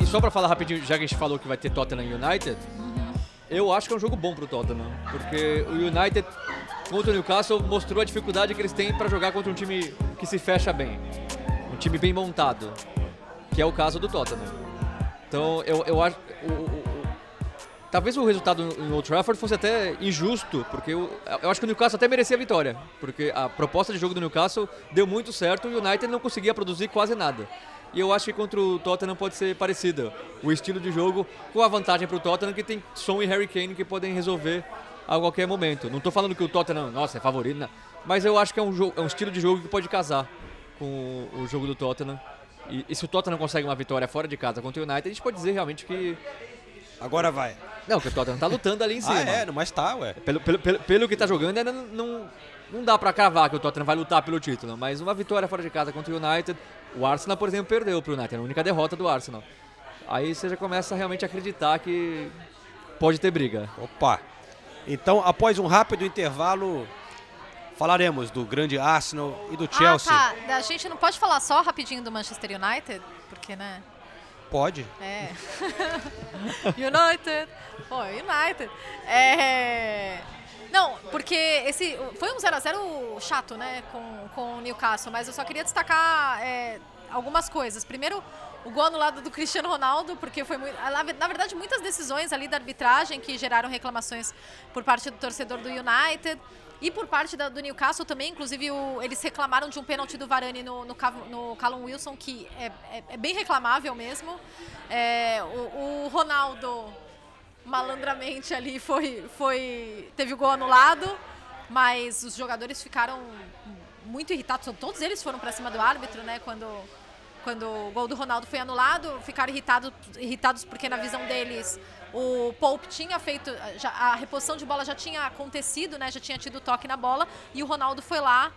E, só pra falar rapidinho, já que a gente falou que vai ter Tottenham e United, eu acho que é um jogo bom pro Tottenham. Porque o United contra o Newcastle mostrou a dificuldade que eles têm pra jogar contra um time que se fecha bem. Um time bem montado. Que é o caso do Tottenham. Então eu, eu acho. o- o- o- talvez o resultado em Old Trafford fosse até injusto, porque eu, eu acho que o Newcastle até merecia a vitória. Porque a proposta de jogo do Newcastle deu muito certo e o United não conseguia produzir quase nada. E eu acho que contra o Tottenham pode ser parecida. O estilo de jogo com a vantagem para o Tottenham que tem Son e Harry Kane que podem resolver a qualquer momento. Não estou falando que o Tottenham, nossa, é favorito, não. Mas eu acho que é um, jogo, é um estilo de jogo que pode casar com o jogo do Tottenham. E, e se o Tottenham consegue uma vitória fora de casa contra o United, a gente pode dizer realmente que. Agora vai. Não, que o Tottenham tá lutando ali em cima. Ah, é, mas tá, ué. Pelo, pelo, pelo, pelo que tá jogando, ainda não, não, dá pra cravar que o Tottenham vai lutar pelo título. Mas uma vitória fora de casa contra o United. O Arsenal, por exemplo, perdeu pro United. A única derrota do Arsenal. Aí você já começa a realmente acreditar que pode ter briga. Opa! Então, após um rápido intervalo, falaremos do grande Arsenal e do Chelsea. Ah, tá. A gente não pode falar só rapidinho do Manchester United? Porque, né? Pode. É. United. Pô, United. É. Não, porque esse foi um 0x0 chato, né, com, com o Newcastle, mas eu só queria destacar é, algumas coisas. Primeiro, o gol anulado do Cristiano Ronaldo, porque foi muito. Na na verdade, muitas decisões ali da arbitragem que geraram reclamações por parte do torcedor do United. E por parte da- do Newcastle também, inclusive o- eles reclamaram de um pênalti do Varane no, no, no Callum Wilson, que é, é- é bem reclamável mesmo. É, o, o Ronaldo, malandramente ali, foi, foi, teve o gol anulado, mas os jogadores ficaram muito irritados. Todos eles foram para cima do árbitro, né? Quando, quando o gol do Ronaldo foi anulado, ficaram irritado, irritados porque na visão deles o Pope tinha feito, já- a reposição de bola já tinha acontecido, né? Já tinha tido toque na bola e o Ronaldo foi lá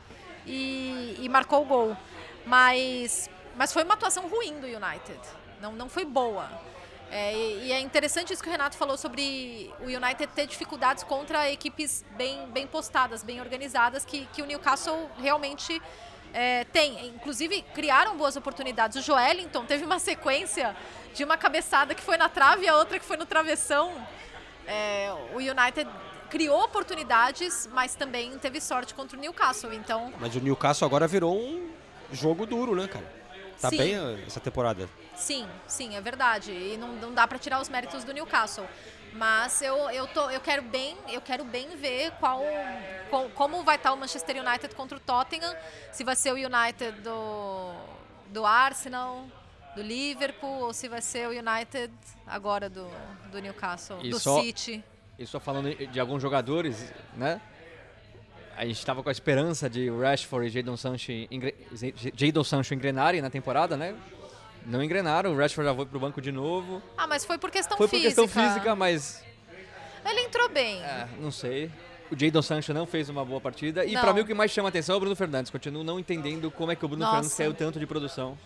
e, e marcou o gol. Mas, mas foi uma atuação ruim do United. Não, não foi boa. É, e, e é interessante isso que o Renato falou sobre o United ter dificuldades contra equipes bem, bem postadas, bem organizadas, que, que o Newcastle realmente é, tem. Inclusive, criaram boas oportunidades. O Joelinton teve uma sequência de uma cabeçada que foi na trave e a outra que foi no travessão. É, o United criou oportunidades, mas também teve sorte contra o Newcastle. Então, Mas o Newcastle agora virou um jogo duro, né, cara? Tá Sim. bem eh, essa temporada. Sim, sim, é verdade. E não, não dá para tirar os méritos do Newcastle. Mas eu, eu, tô, eu quero bem, eu quero bem ver qual, qual- como vai estar o Manchester United contra o Tottenham, se vai ser o United do, do Arsenal, do Liverpool ou se vai ser o United agora do, do Newcastle, E do só- City. E só falando de alguns jogadores, né? A gente estava com a esperança de Rashford e Jadon Sancho. Jadon Sancho engrenarem na temporada, né? Não engrenaram, o Rashford já foi pro banco de novo. Ah, mas foi por questão foi por física. questão física, mas Ele entrou bem. é, não sei. O Jadon Sancho não fez uma boa partida. E pra mim o que mais chama atenção é o Bruno Fernandes. Continuo não entendendo como é que o Bruno Nossa. Fernandes caiu tanto de produção.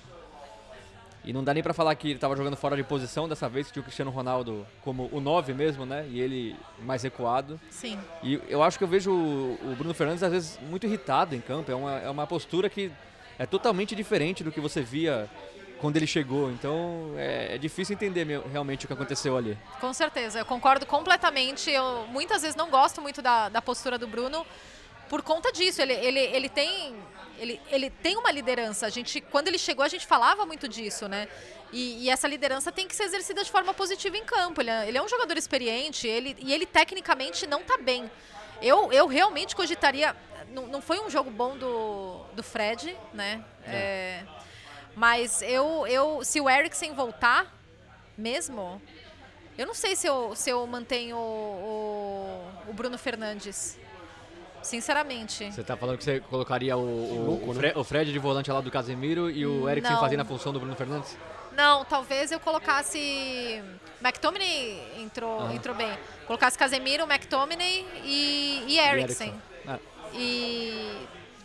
E não dá nem pra falar que ele tava jogando fora de posição dessa vez, que tinha o Cristiano Ronaldo como o 9 mesmo, né? E ele mais recuado. Sim. E eu acho que eu vejo o o Bruno Fernandes às vezes muito irritado em campo. É uma, é uma postura que é totalmente diferente do que você via quando ele chegou. Então é, é difícil entender meu- realmente o que aconteceu ali. Com certeza, eu concordo completamente. Eu muitas vezes não gosto muito da, da postura do Bruno por conta disso. Ele, ele, ele tem. Ele, ele tem uma liderança. A gente, quando ele chegou, a gente falava muito disso, né? E, e essa liderança tem que ser exercida de forma positiva em campo. Ele é, ele é um jogador experiente ele, e ele tecnicamente não está bem. Eu, eu realmente cogitaria. Não, não foi um jogo bom do, do Fred, né? É, mas eu, eu, se o Eriksen voltar, mesmo, eu não sei se eu, se eu mantenho o, o, o Bruno Fernandes. Sinceramente. Você tá falando que você colocaria o, o, louco, o né? Fre- o Fred de volante ao lado do Casemiro e o Eriksen Não. fazendo a função do Bruno Fernandes? Não, talvez eu colocasse. McTominay entrou, Aham. entrou bem. Colocasse Casemiro, McTominay e, e Eriksen. Ah, E.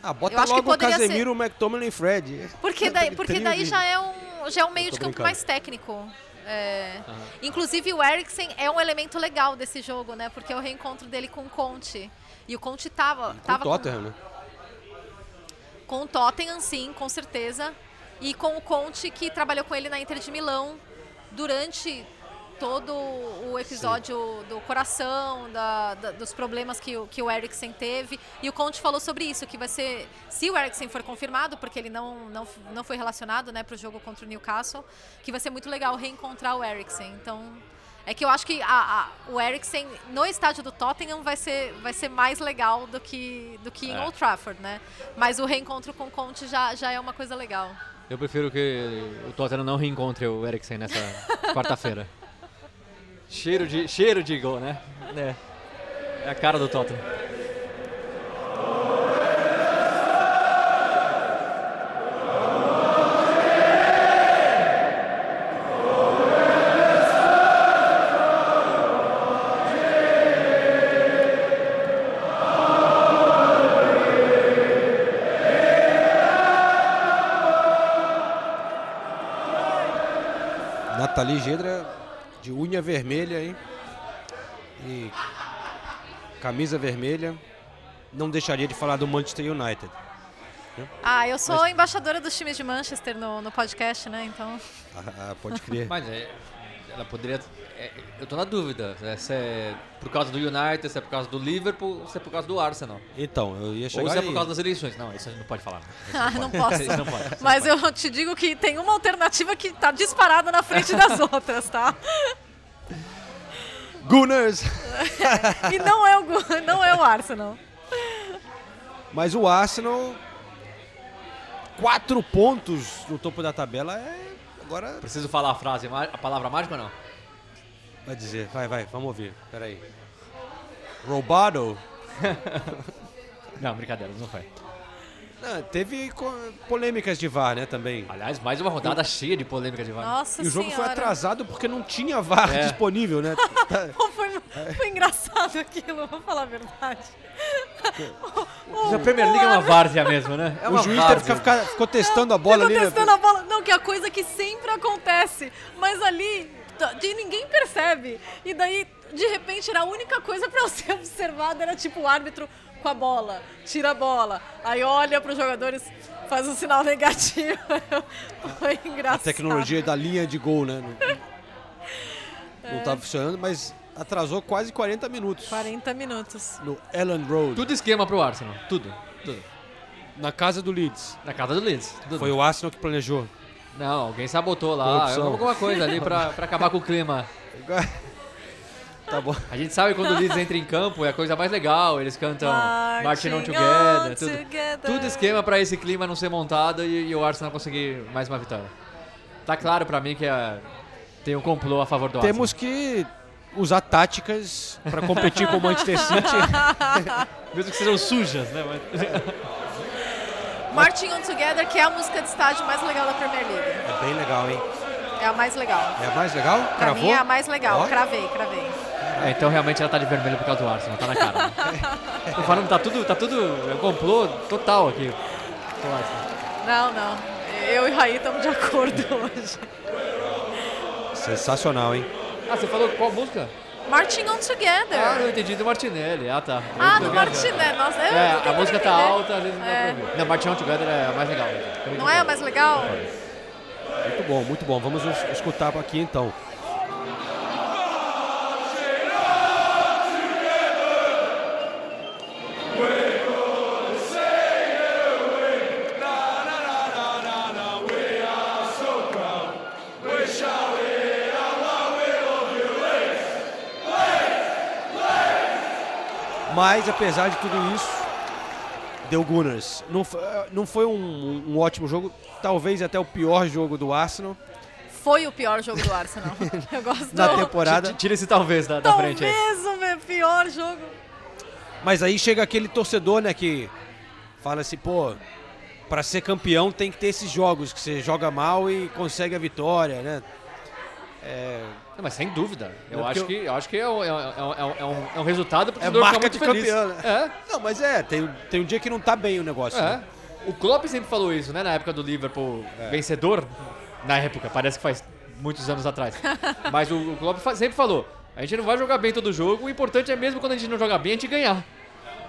Ah, bota Eu acho que logo o poderia ser- Casemiro, o McTominay e Fred. Porque daí, porque daí já é um, já é um meio de campo brincando. mais técnico. É. Inclusive o Eriksen é um elemento legal desse jogo, né? Porque é o reencontro dele com o Conte. E o Conte tava, Com o tava Tottenham, né? com o Tottenham, sim, com certeza. E com o Conte, que trabalhou com ele na Inter de Milão durante todo o episódio do coração, da- da- dos problemas que, o- que o Eriksen teve. E o Conte falou sobre isso, que vai ser, se o Eriksen for confirmado, porque ele não, não, não foi relacionado né, para o jogo contra o Newcastle, que vai ser muito legal reencontrar o Eriksen. Então, é que eu acho que a- a- o Eriksen no estádio do Tottenham vai ser, vai ser mais legal do que, do que em É. Old Trafford, né? Mas o reencontro com o Conte já, já é uma coisa legal. Eu prefiro que o Tottenham não reencontre o Eriksen nessa quarta-feira. Cheiro de, cheiro de gol, né? É. É a cara do Tottenham. Nathalie Gedra de unha vermelha, hein? E camisa vermelha. Não deixaria de falar do Manchester United. Ah, eu sou embaixadora dos times de Manchester no, no podcast, né? Então. Ah, ah, pode crer. Mas é, ela poderia. É, eu tô na dúvida né, se é por causa do United, se é por causa do Liverpool, se é por causa do Arsenal. Então, eu ia chegar Ou se é por causa das eleições. Não, isso a gente não pode falar. Isso Ah, não pode. posso. Isso não pode. não Mas pode. eu te digo que tem uma alternativa que tá disparada na frente das outras, tá? Gunners! E não é o, não é o Arsenal. Mas o Arsenal, quatro pontos no topo da tabela é. Agora Preciso falar a frase, a palavra mágica ou não? Vai dizer, vai, vai, vamos ouvir. Peraí. Roubado? Não, brincadeira, não foi. Não, teve polêmicas de VAR, né, também. Aliás, mais uma rodada cheia de polêmica de VAR. Nossa E o jogo foi atrasado porque não tinha VAR É. disponível, né? Tá- Foi, foi engraçado aquilo, vou falar a verdade. A Premier League é uma várzea mesmo, né? É o juiz teve que ficar, ficou testando a bola Ficou ali. né? testando a bola. Não, que é a coisa que sempre acontece. Mas ali, t- de ninguém percebe. E daí, de repente, era a única coisa pra ser observada era tipo o árbitro com a bola, tira a bola, aí olha pros jogadores, faz um sinal negativo. Foi A engraçado. tecnologia da linha de gol, né? Não, É. não tava funcionando, mas atrasou quase 40 minutos 40 minutos. no Ellen Road, Tudo esquema pro Arsenal. Tudo. Tudo. na casa do Leeds. Na casa do Leeds. Tudo. Foi o Arsenal que planejou. Não, alguém sabotou lá. Corrupção. Alguma coisa ali pra, pra acabar com o clima. Tá bom. A gente sabe quando o Leeds entra em campo, é a coisa mais legal. Eles cantam Marching On Marching Together. on Tudo, together. tudo esquema pra esse clima não ser montado e, e o Arsenal conseguir mais uma vitória. Tá claro pra mim que é, tem um complô a favor do Arsenal. Temos que usar táticas para competir com o Manchester City. Mesmo que sejam sujas, né? Mas- Marching On Together, que é a música de estádio mais legal da Premier League. É bem legal, hein? É a mais legal. É a mais legal? Pra Cravou? mim é a mais legal. Ó. Cravei, cravei. É, então realmente ela tá de vermelho por causa do Arsenal, tá na cara. Né? Tô falando, tá tudo, tá tudo é um complô total aqui. Não, não. Eu e Raí estamos de acordo hoje. Sensacional, hein? Ah, você falou qual música? Marching On Together. Ah, eu entendi do Martinelli. Ah, tá. Ah, Eu- do eu- Martinelli. Nossa, eu É, a música tá entender. alta, às vezes não dá É. pra ouvir. Não, Martin On Together é a mais legal. Não é a mais legal? Muito bom, muito bom. Vamos es- escutar aqui então. Mas, apesar de tudo isso, deu Gunners. Não, fo- não foi um, um ótimo jogo, talvez até o pior jogo do Arsenal Foi o pior jogo do Arsenal. Eu gosto na do... temporada. Tira esse talvez da, da frente aí. Talvez o meu pior jogo. Mas aí chega aquele torcedor, né, que fala assim, pô, pra ser campeão tem que ter esses jogos que você joga mal e consegue a vitória, né? É, Não, mas sem dúvida. Eu, É acho, que, eu acho que é um, é um, é um, é um, é um resultado pro é torcedor ficar marca muito de feliz. campeão, né? É. Não, mas é, tem, tem um dia que não tá bem o negócio. É. né? O Klopp sempre falou isso, né? Na época do Liverpool É. vencedor. Na época, parece que faz muitos anos atrás. Mas o, o Klopp sempre falou: a gente não vai jogar bem todo jogo, o importante é mesmo quando a gente não joga bem, a gente ganhar.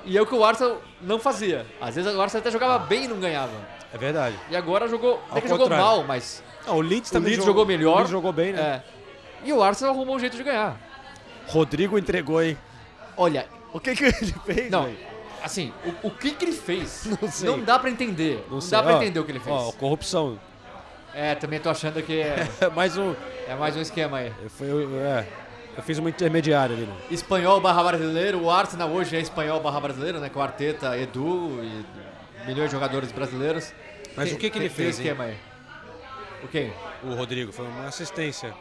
E é o que o Arsenal não fazia. Às vezes o Arsenal até jogava bem e não ganhava. É verdade. E agora jogou. Até que jogou mal, mas. Não, o Leeds o também Leeds jogou- jogou melhor. o Leeds jogou bem, né? É. E o Arsenal arrumou um jeito de ganhar. Rodrigo entregou, hein? Olha, O que que ele fez, Não, velho? assim, o, o que que ele fez? Não sei. dá pra entender. Não, sei. dá pra Ó, entender o que ele fez. Ó, corrupção. É, também tô achando que é, É mais um... é mais um esquema aí. Foi, é, eu fiz uma intermediária ali, né? Espanhol barra brasileiro, o Arsenal hoje é espanhol barra brasileiro, né? Com Arteta, Edu e milhões de jogadores brasileiros. Mas Tem- o que que ele tem- tem fez, hein? esquema aí? O quê? O Rodrigo, foi uma assistência.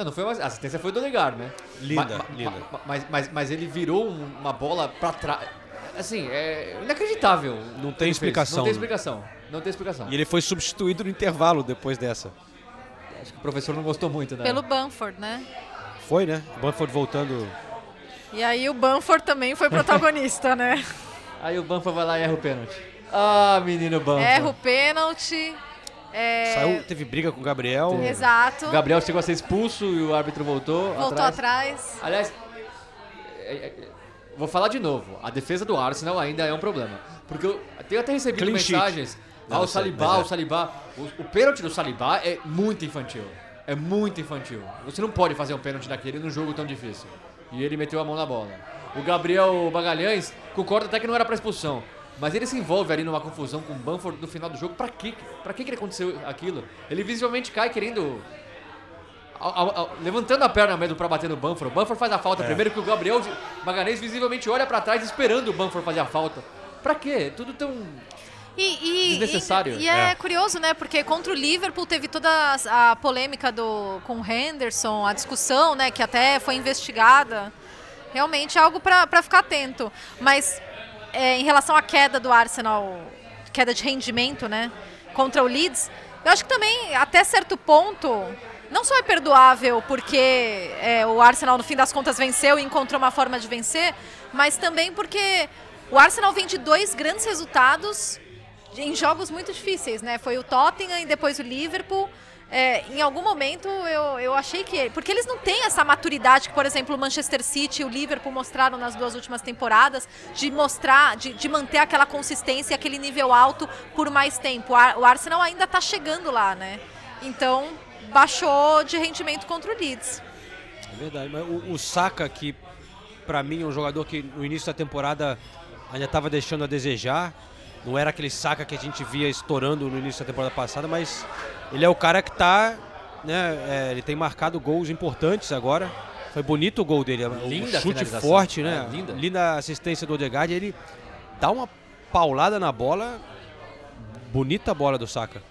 Não, não foi uma a assistência foi do Odegaard, né? Linda, Ma- ma- linda. ma- Mas, mas, mas ele virou um- uma bola pra trás. Assim, é inacreditável. Não tem explicação, Não tem né? explicação. Não tem explicação. E ele foi substituído no intervalo depois dessa. Acho que o professor não gostou muito, né? Pelo Bamford, né? Foi, né? O Banford voltando. E aí o Bamford também foi protagonista, né? Aí o Banfa vai lá e erra o pênalti. Ah, menino Banfa. Erra o pênalti. É... Saiu, teve briga com o Gabriel. Exato. O Gabriel chegou a ser expulso e o árbitro voltou. Voltou atrás. Aliás, é- é- vou falar de novo. A defesa do Arsenal ainda é um problema. Porque eu tenho até recebido Clean sheet. mensagens. Não, Ah, o Salibá, mas é. o Salibá. O, o pênalti do Salibá é muito infantil. É muito infantil. Você não pode fazer um pênalti daquele num jogo tão difícil. E ele meteu a mão na bola. O Gabriel Magalhães concorda até que não era pra expulsão. Mas ele se envolve ali numa confusão com o Banford no final do jogo. Pra quê? Pra que que aconteceu aquilo? Ele visivelmente cai querendo ao- ao- ao- levantando a perna mesmo pra bater no Banford. O Banford faz a falta É. primeiro que o Gabriel Magalhães visivelmente olha pra trás esperando o Banford fazer a falta. Pra quê? Tudo tão E, e- Desnecessário. E, e é, É. curioso, né? Porque contra o Liverpool teve toda a, a polêmica do, com o Henderson, a discussão, né? Que até foi investigada. Realmente é algo para ficar atento. Mas é, em relação à queda do Arsenal, queda de rendimento, né? Contra o Leeds, eu acho que também, até certo ponto, não só é perdoável porque é, o Arsenal, no fim das contas, venceu e encontrou uma forma de vencer, mas também porque o Arsenal vem de dois grandes resultados em jogos muito difíceis, né? Foi o Tottenham e depois o Liverpool. É, em algum momento eu, eu achei que. Porque eles não têm essa maturidade que, por exemplo, o Manchester City e o Liverpool mostraram nas duas últimas temporadas, de mostrar, de, de manter aquela consistência e aquele nível alto por mais tempo. O Ar- O Arsenal ainda está chegando lá, né? Então baixou de rendimento contra o Leeds. É verdade, mas o, o Saka, que pra mim é um jogador que no início da temporada ainda estava deixando a desejar, não era aquele Saka que a gente via estourando no início da temporada passada, mas ele é o cara que tá, né, é, ele tem marcado gols importantes agora. Foi bonito o gol dele, o Linda chute finalização. forte, né? É, linda. linda assistência do Odegaard, ele dá uma paulada na bola, bonita a bola do Saka.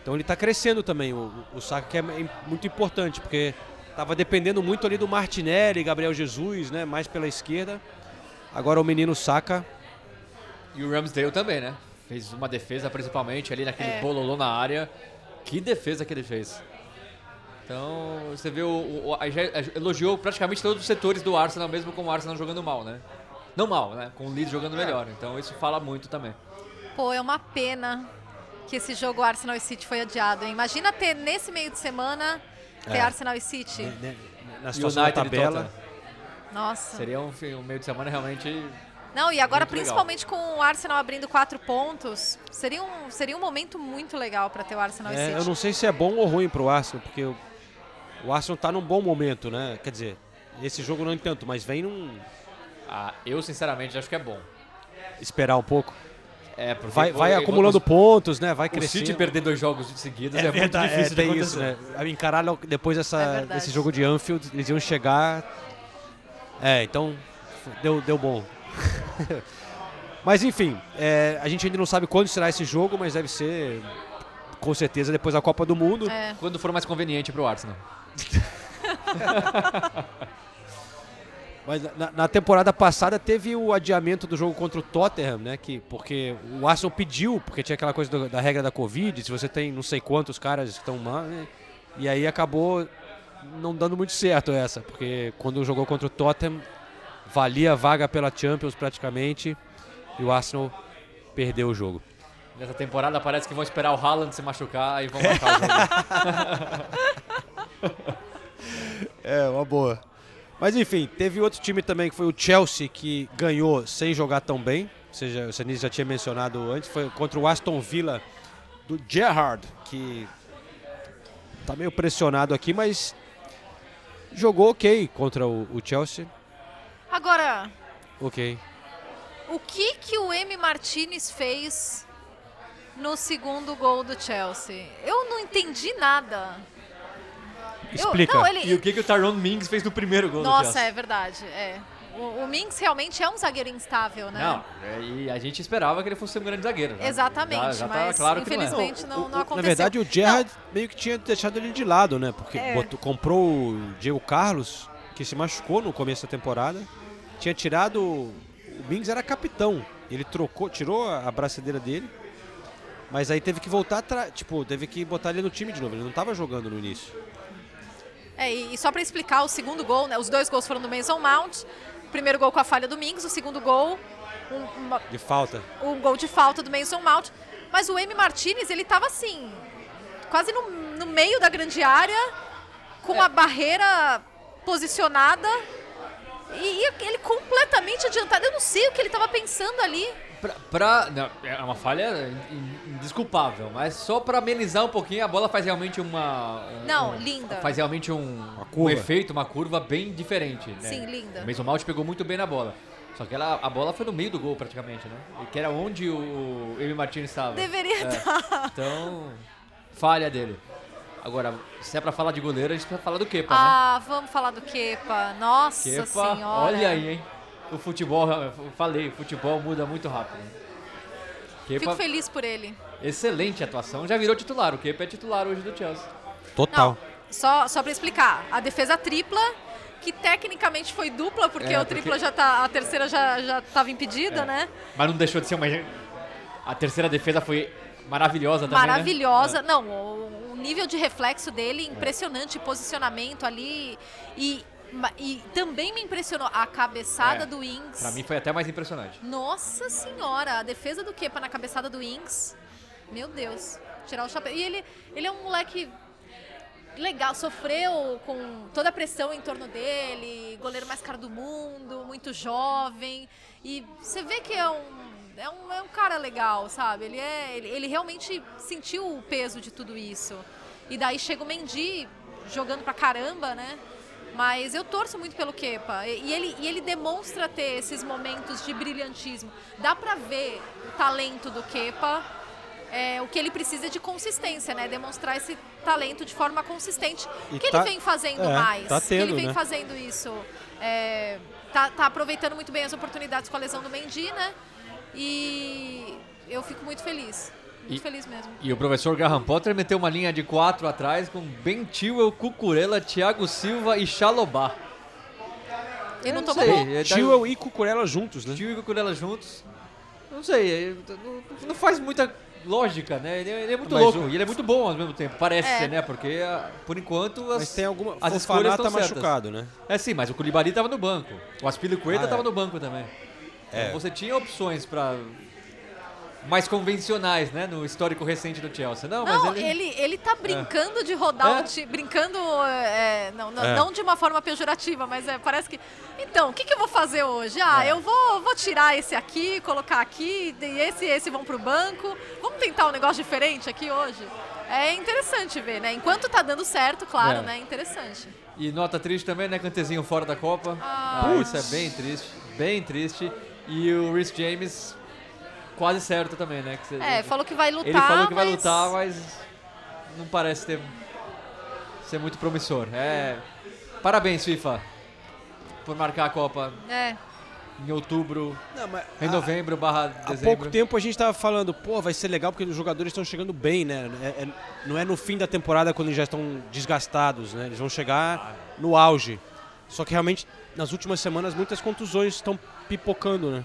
Então ele está crescendo também, o, o Saka que é muito importante, porque estava dependendo muito ali do Martinelli, Gabriel Jesus, né, mais pela esquerda. Agora o menino Saka. E o Ramsdale também, né? Fez uma defesa principalmente ali naquele É. bololô na área. Que defesa que ele fez. Então, você vê, o, o, a- já elogiou praticamente todos os setores do Arsenal, mesmo com o Arsenal jogando mal, né? Não mal, né? Com o Leeds jogando melhor. Então, isso fala muito também. Pô, é uma pena que esse jogo Arsenal e City foi adiado. hein? Imagina ter nesse meio de semana ter É. Arsenal e City. né, Na situação United da tabela. Nossa. Seria um, um meio de semana realmente. Não, e agora Muito legal. principalmente com o Arsenal abrindo quatro pontos, seria um, seria um momento muito legal para ter o Arsenal e É, City. eu não sei se é bom ou ruim pro Arsenal, porque o, o Arsenal tá num bom momento, né? Quer dizer, esse jogo não tanto, mas vem num. Ah, eu sinceramente acho que é bom. Esperar um pouco. É, porque Vai, vai o- acumulando o- pontos, né? Vai O crescendo. City perder dois jogos seguidos é, É, muito verdade, difícil é, de isso, né? A Encarar depois dessa, É verdade. desse jogo de Anfield, eles iam chegar. É, então deu, deu bom. mas enfim, é, a gente ainda não sabe quando será esse jogo, mas deve ser com certeza depois da Copa do Mundo. É. Quando for mais conveniente pro Arsenal. Mas na, na temporada passada teve o adiamento do jogo contra o Tottenham, né? Que, porque o Arsenal pediu, porque tinha aquela coisa do- da regra da Covid, se você tem não sei quantos caras que estão mal, né? E aí acabou não dando muito certo essa, porque quando jogou contra o Tottenham, valia a vaga pela Champions praticamente, e o Arsenal perdeu o jogo. Nessa temporada parece que vão esperar o Haaland se machucar e vão marcar o jogo. É, uma boa. Mas enfim, teve outro time também que foi o Chelsea que ganhou sem jogar tão bem. Ou seja, o Senise já tinha mencionado antes, foi contra o Aston Villa do Gerrard, que tá meio pressionado aqui, mas jogou ok contra o, o Chelsea. Agora, Ok. o que que o M Martinez fez no segundo gol do Chelsea? Eu não entendi nada. Eu- não, ele- E o que, que o Tyrone Mings fez no primeiro gol do Nossa, Chelsea? é verdade. É. O, o Mings realmente é um zagueiro instável, né? Não, é, e a gente esperava que ele fosse um grande zagueiro. né? Exatamente, Já, já tá mas claro que não é. infelizmente não, não, aconteceu. Na verdade, o Gerrard meio que tinha deixado ele de lado, né? Porque É. botou- comprou o Diego Carlos, que se machucou no começo da temporada. Tinha tirado. O Mings era capitão. Ele trocou, tirou a braçadeira dele. Mas aí teve que voltar atrás. Tipo, teve que botar ele no time de novo. Ele não estava jogando no início. É, e, e só para explicar o segundo gol, né? Os dois gols foram do Mason Mount. O primeiro gol com a falha do Mings, o segundo gol, um, uma- De falta. um gol de falta do Mason Mount. Mas o M Martinez, ele tava assim, quase no, no meio da grande área, com a barreira posicionada. E, e ele completamente adiantado. Eu não sei o que ele tava pensando ali. Pra, pra- não, é uma falha in- indesculpável, mas só pra amenizar um pouquinho, a bola faz realmente uma. um- Não, um- linda. Faz realmente um, um curva. efeito, uma curva bem diferente. né? Sim, linda. O Mason Mount pegou muito bem na bola. Só que ela, a bola foi no meio do gol praticamente, né? E que era onde o Emi Martins estava. Deveria É. estar. Então, falha dele. Agora, se é pra falar de goleiro, a gente precisa falar do Kepa, né? Ah, vamos falar do Kepa. Nossa Kepa, senhora. olha aí, hein? O futebol, eu falei, o futebol muda muito rápido. né? Fico Kepa, feliz por ele. excelente atuação, já virou titular. O Kepa é titular hoje do Chelsea. Total. Só, só para explicar, a defesa tripla, que tecnicamente foi dupla, porque É, o tripla já tá. A terceira já, já tava impedida, É. né? Mas não deixou de ser uma. A terceira defesa foi maravilhosa também. né? Maravilhosa. Não, o, o nível de reflexo dele, impressionante, posicionamento ali. E, e também me impressionou a cabeçada É, do Ings. Pra mim foi até mais impressionante. Nossa senhora, a defesa do Kepa na cabeçada do Ings. Meu Deus, tirar o chapéu. E ele, ele é um moleque legal, sofreu com toda a pressão em torno dele, goleiro mais caro do mundo, muito jovem. E você vê que é um, é um, é um cara legal, sabe? Ele, é, ele, ele realmente sentiu o peso de tudo isso. E daí chega o Mendy jogando pra caramba, né? Mas eu torço muito pelo Kepa. E, ele, e ele demonstra ter esses momentos de brilhantismo. Dá pra ver o talento do Kepa. É, o que ele precisa é de consistência, né? Demonstrar esse talento de forma consistente. E que tá- ele vem fazendo é, mais. tá que ele tendo, vem né? fazendo isso. É, tá, tá aproveitando muito bem as oportunidades com a lesão do Mendy, né? E eu fico muito feliz. Muito feliz mesmo. E o professor Graham Potter meteu uma linha de quatro atrás com Ben Chilwell, Cucurella, Thiago Silva e Chalobah. E não Eu tomou sei, gol. é, Chilwell e Cucurella juntos, né? Chilwell e Cucurella juntos. Não sei, é, não, não faz muita lógica, né? Ele, é- ele é muito Mas louco o- e ele é muito bom ao mesmo tempo. Parece É. ser, né? Porque, ah, por enquanto, as, Mas tem alguma... as escolhas estão tá machucado, né? É sim, mas o Koulibaly tava no banco. O Aspilicueta Ah, tava é. no banco também. É. Então você tinha opções pra mais convencionais, né? No histórico recente do Chelsea. Não, Não, mas ele... ele, ele tá brincando de rodar É. o time. Brincando, é, não, não, É. não de uma forma pejorativa, mas é, parece que. Então, o que, que eu vou fazer hoje? Ah, É. eu vou, vou tirar esse aqui, colocar aqui, e esse e esse vão pro banco. Vamos tentar um negócio diferente aqui hoje? É interessante ver, né? Enquanto tá dando certo, claro, É. né? Interessante. E nota triste também, né? Cantezinho fora da Copa. Ah. Ah, isso é bem triste. Bem triste. E o Rhys James quase certo também, né? Que você- É, falou que vai lutar. Ele falou que vai mas- lutar, mas não parece ter ser muito promissor. É, parabéns FIFA por marcar a Copa É. em outubro, Não, mas em há- novembro barra Há dezembro. pouco tempo a gente tava falando, pô, vai ser legal porque os jogadores estão chegando bem, né? É- é- não é no fim da temporada quando eles já estão desgastados, né? Eles vão chegar no auge. Só que realmente, nas últimas semanas, muitas contusões estão pipocando, né?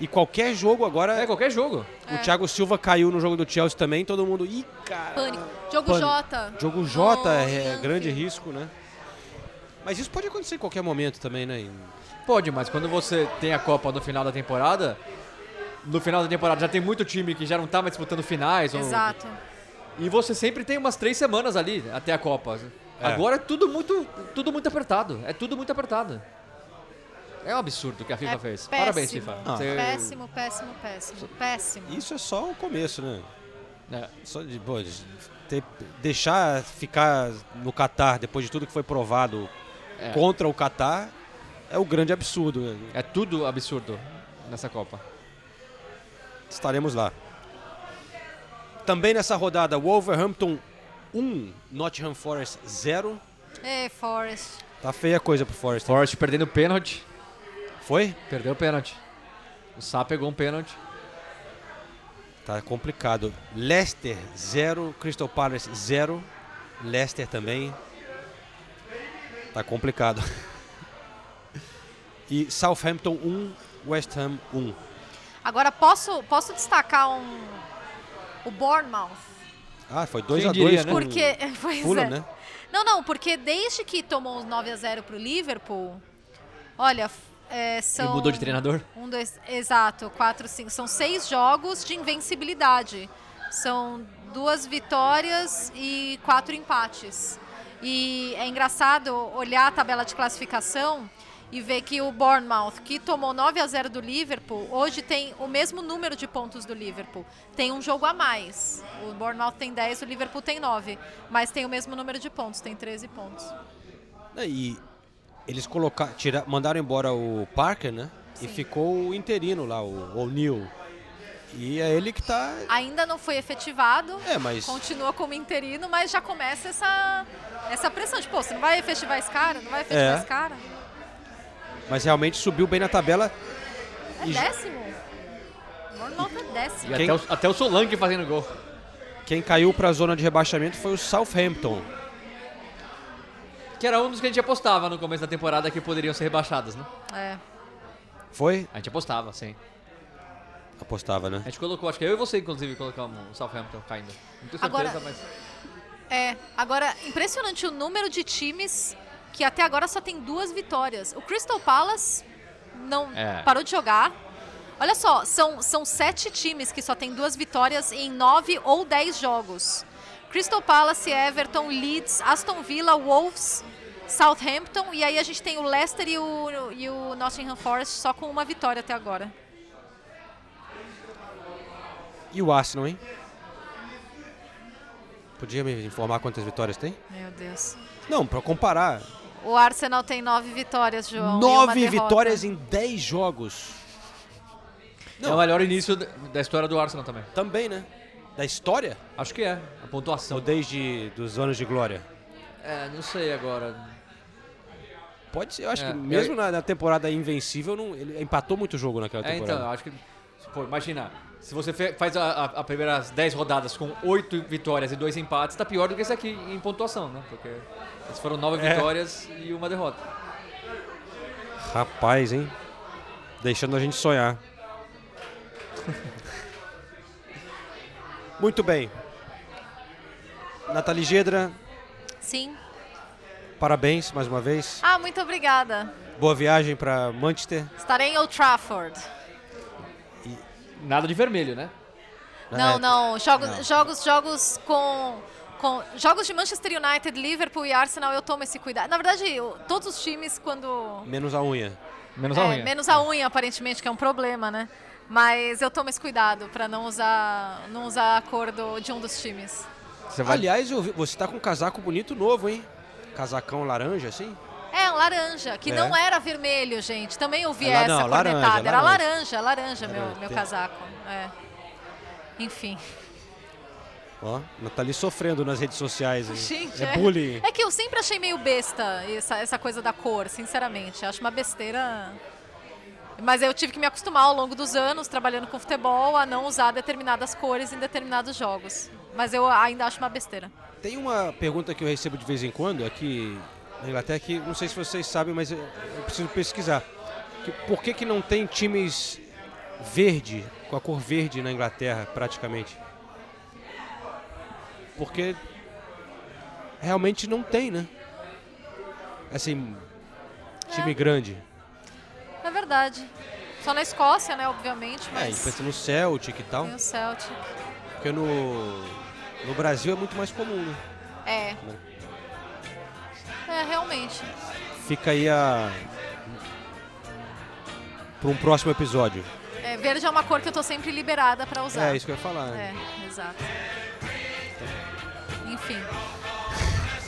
E qualquer jogo agora. É, qualquer jogo. O Thiago Silva caiu no jogo do Chelsea também, todo mundo. Ih, cara. Pânico. Jogo Pânico. J. Jogo J Oh, é Yankee. grande risco, né? Mas isso pode acontecer em qualquer momento também, né? Pode, mas quando você tem a Copa no final da temporada, no final da temporada já tem muito time que já não tá mais disputando finais. ou- Exato. E você sempre tem umas três semanas ali até a Copa. É. Agora é tudo muito, tudo muito apertado. É tudo muito apertado. É um absurdo o que a FIFA É fez. péssimo. Parabéns, FIFA. Ah. Você- Péssimo, péssimo, péssimo. Péssimo. Isso é só o começo, né? É. Só de, pô, de ter- deixar ficar no Catar depois de tudo que foi provado É. contra o Catar é o grande absurdo. né? É tudo absurdo nessa Copa. Estaremos lá. Também nessa rodada, Wolverhampton 1, Nottingham Forest 0. Ei, Forrest. Tá feia a coisa pro Forest. Forrest perdendo pênalti. Foi? Perdeu o pênalti. O Sá pegou um pênalti. Tá complicado. Leicester 0, Crystal Palace 0. Leicester também. Tá complicado. E Southampton 1, West Ham 1. Agora, posso, posso destacar um... O Bournemouth. Ah, foi 2 Quem a 2 diria, né? Porque... Pois Fulham, é. né? Não, não, porque desde que tomou os 9 a 0 pro Liverpool, olha, é, são... Ele mudou de treinador? Um, dois, exato, quatro, cinco. São seis jogos de invencibilidade. São duas vitórias e quatro empates. E é engraçado olhar a tabela de classificação e ver que o Bournemouth, que tomou 9 a 0 do Liverpool, hoje tem o mesmo número de pontos do Liverpool. Tem um jogo a mais. O Bournemouth tem 10, o Liverpool tem 9. Mas tem o mesmo número de pontos, tem 13 pontos. E eles colocaram, tira, mandaram embora o Parker, né? E ficou o interino lá, o O'Neill. E é ele que tá. Ainda não foi efetivado. É, mas- Continua como interino, mas já começa essa, essa pressão. Tipo, pô, você não vai efetivar esse cara? Não vai efetivar É. esse cara? Mas realmente subiu bem na tabela. É E- décimo. Bournemouth é décimo. E até, o, até o Solanke fazendo gol. Quem caiu para a zona de rebaixamento foi o Southampton. Que era um dos que a gente apostava no começo da temporada que poderiam ser rebaixados, né? É. Foi? A gente apostava, sim. Apostava, né? A gente colocou, acho que eu e você, inclusive, colocamos o Southampton caindo. Não tenho certeza, Agora- mas... É. Agora, impressionante o número de times que até agora só tem duas vitórias. O Crystal Palace não É. parou de jogar. Olha só, são, são sete times que só tem duas vitórias em nove ou dez jogos. Crystal Palace, Everton, Leeds, Aston Villa, Wolves, Southampton e aí a gente tem o Leicester e o, e o Nottingham Forest só com uma vitória até agora. E o Arsenal, hein? Podia me informar quantas vitórias tem? Meu Deus. Não, para comparar. O Arsenal tem nove vitórias, João. e uma Nove vitórias em dez jogos. É o melhor início da- história do Arsenal também. Também, né? Da história? Acho que é, pontuação. Ou desde dos anos de glória? É, não sei agora. Pode ser, eu acho É, que mesmo na, na temporada invencível, não, ele empatou muito jogo naquela É, temporada. então, eu acho que. Pô, imagina, Se você faz a, a, a primeiras 10 rodadas com 8 vitórias e 2 empates, tá pior do que esse aqui em pontuação, né? Porque foram 9 É. vitórias e uma derrota. Rapaz, hein? Deixando a gente sonhar. Muito bem. Nathalie Gedra, Sim. parabéns mais uma vez. Ah, muito obrigada. Boa viagem para Manchester. Estarei em Old Trafford. Nada de vermelho, né? Não, É. não. Jogos, Não. jogos, jogos com, com. Jogos de Manchester United, Liverpool e Arsenal, eu tomo esse cuidado. Na verdade, eu- todos os times, quando. Menos a unha. Menos É, menos a unha, aparentemente, que é um problema, né? Mas eu tomo esse cuidado para não usar, não usar a cor do- de um dos times. Aliás, eu vi- você tá com um casaco bonito novo, hein? Casacão laranja, assim? É, um laranja, que É. não era vermelho, gente. Também ouvi É essa não, laranja, cornetada. Era laranja. laranja, laranja, meu, meu Tem- casaco. É. Enfim. Ó, Nathalie sofrendo nas redes sociais. Gente, é bullying. É que eu sempre achei meio besta essa, essa coisa da cor, sinceramente. Acho uma besteira. Mas eu tive que me acostumar ao longo dos anos, trabalhando com futebol, a não usar determinadas cores em determinados jogos. Mas eu ainda acho uma besteira. Tem uma pergunta que eu recebo de vez em quando aqui na Inglaterra que não sei se vocês sabem, mas eu, preciso pesquisar. Que, por que, que não tem times verde, com a cor verde na Inglaterra, praticamente? Porque realmente não tem, né? Assim, time É. grande. É verdade. Só na Escócia, né, obviamente, É, e mas pensa no Celtic e tal. tem o Celtic. Porque no, no Brasil é muito mais comum, né? É. É, realmente. Fica aí a. para um próximo episódio. É, verde é uma cor que eu tô sempre liberada pra usar. É isso que eu ia falar. né? É, exato. Enfim.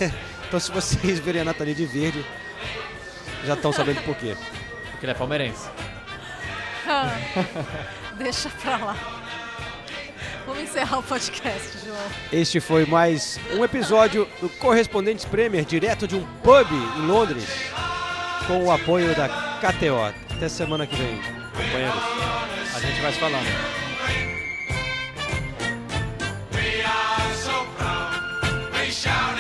Então, se vocês verem a Nathalie de verde, já estão sabendo por quê. Porque ele é palmeirense. Deixa pra lá. Vamos encerrar o podcast, João. Este foi mais um episódio do Correspondentes Premier, direto de um pub em Londres, com o apoio da KTO. Até semana que vem, companheiros. A gente vai se falando. We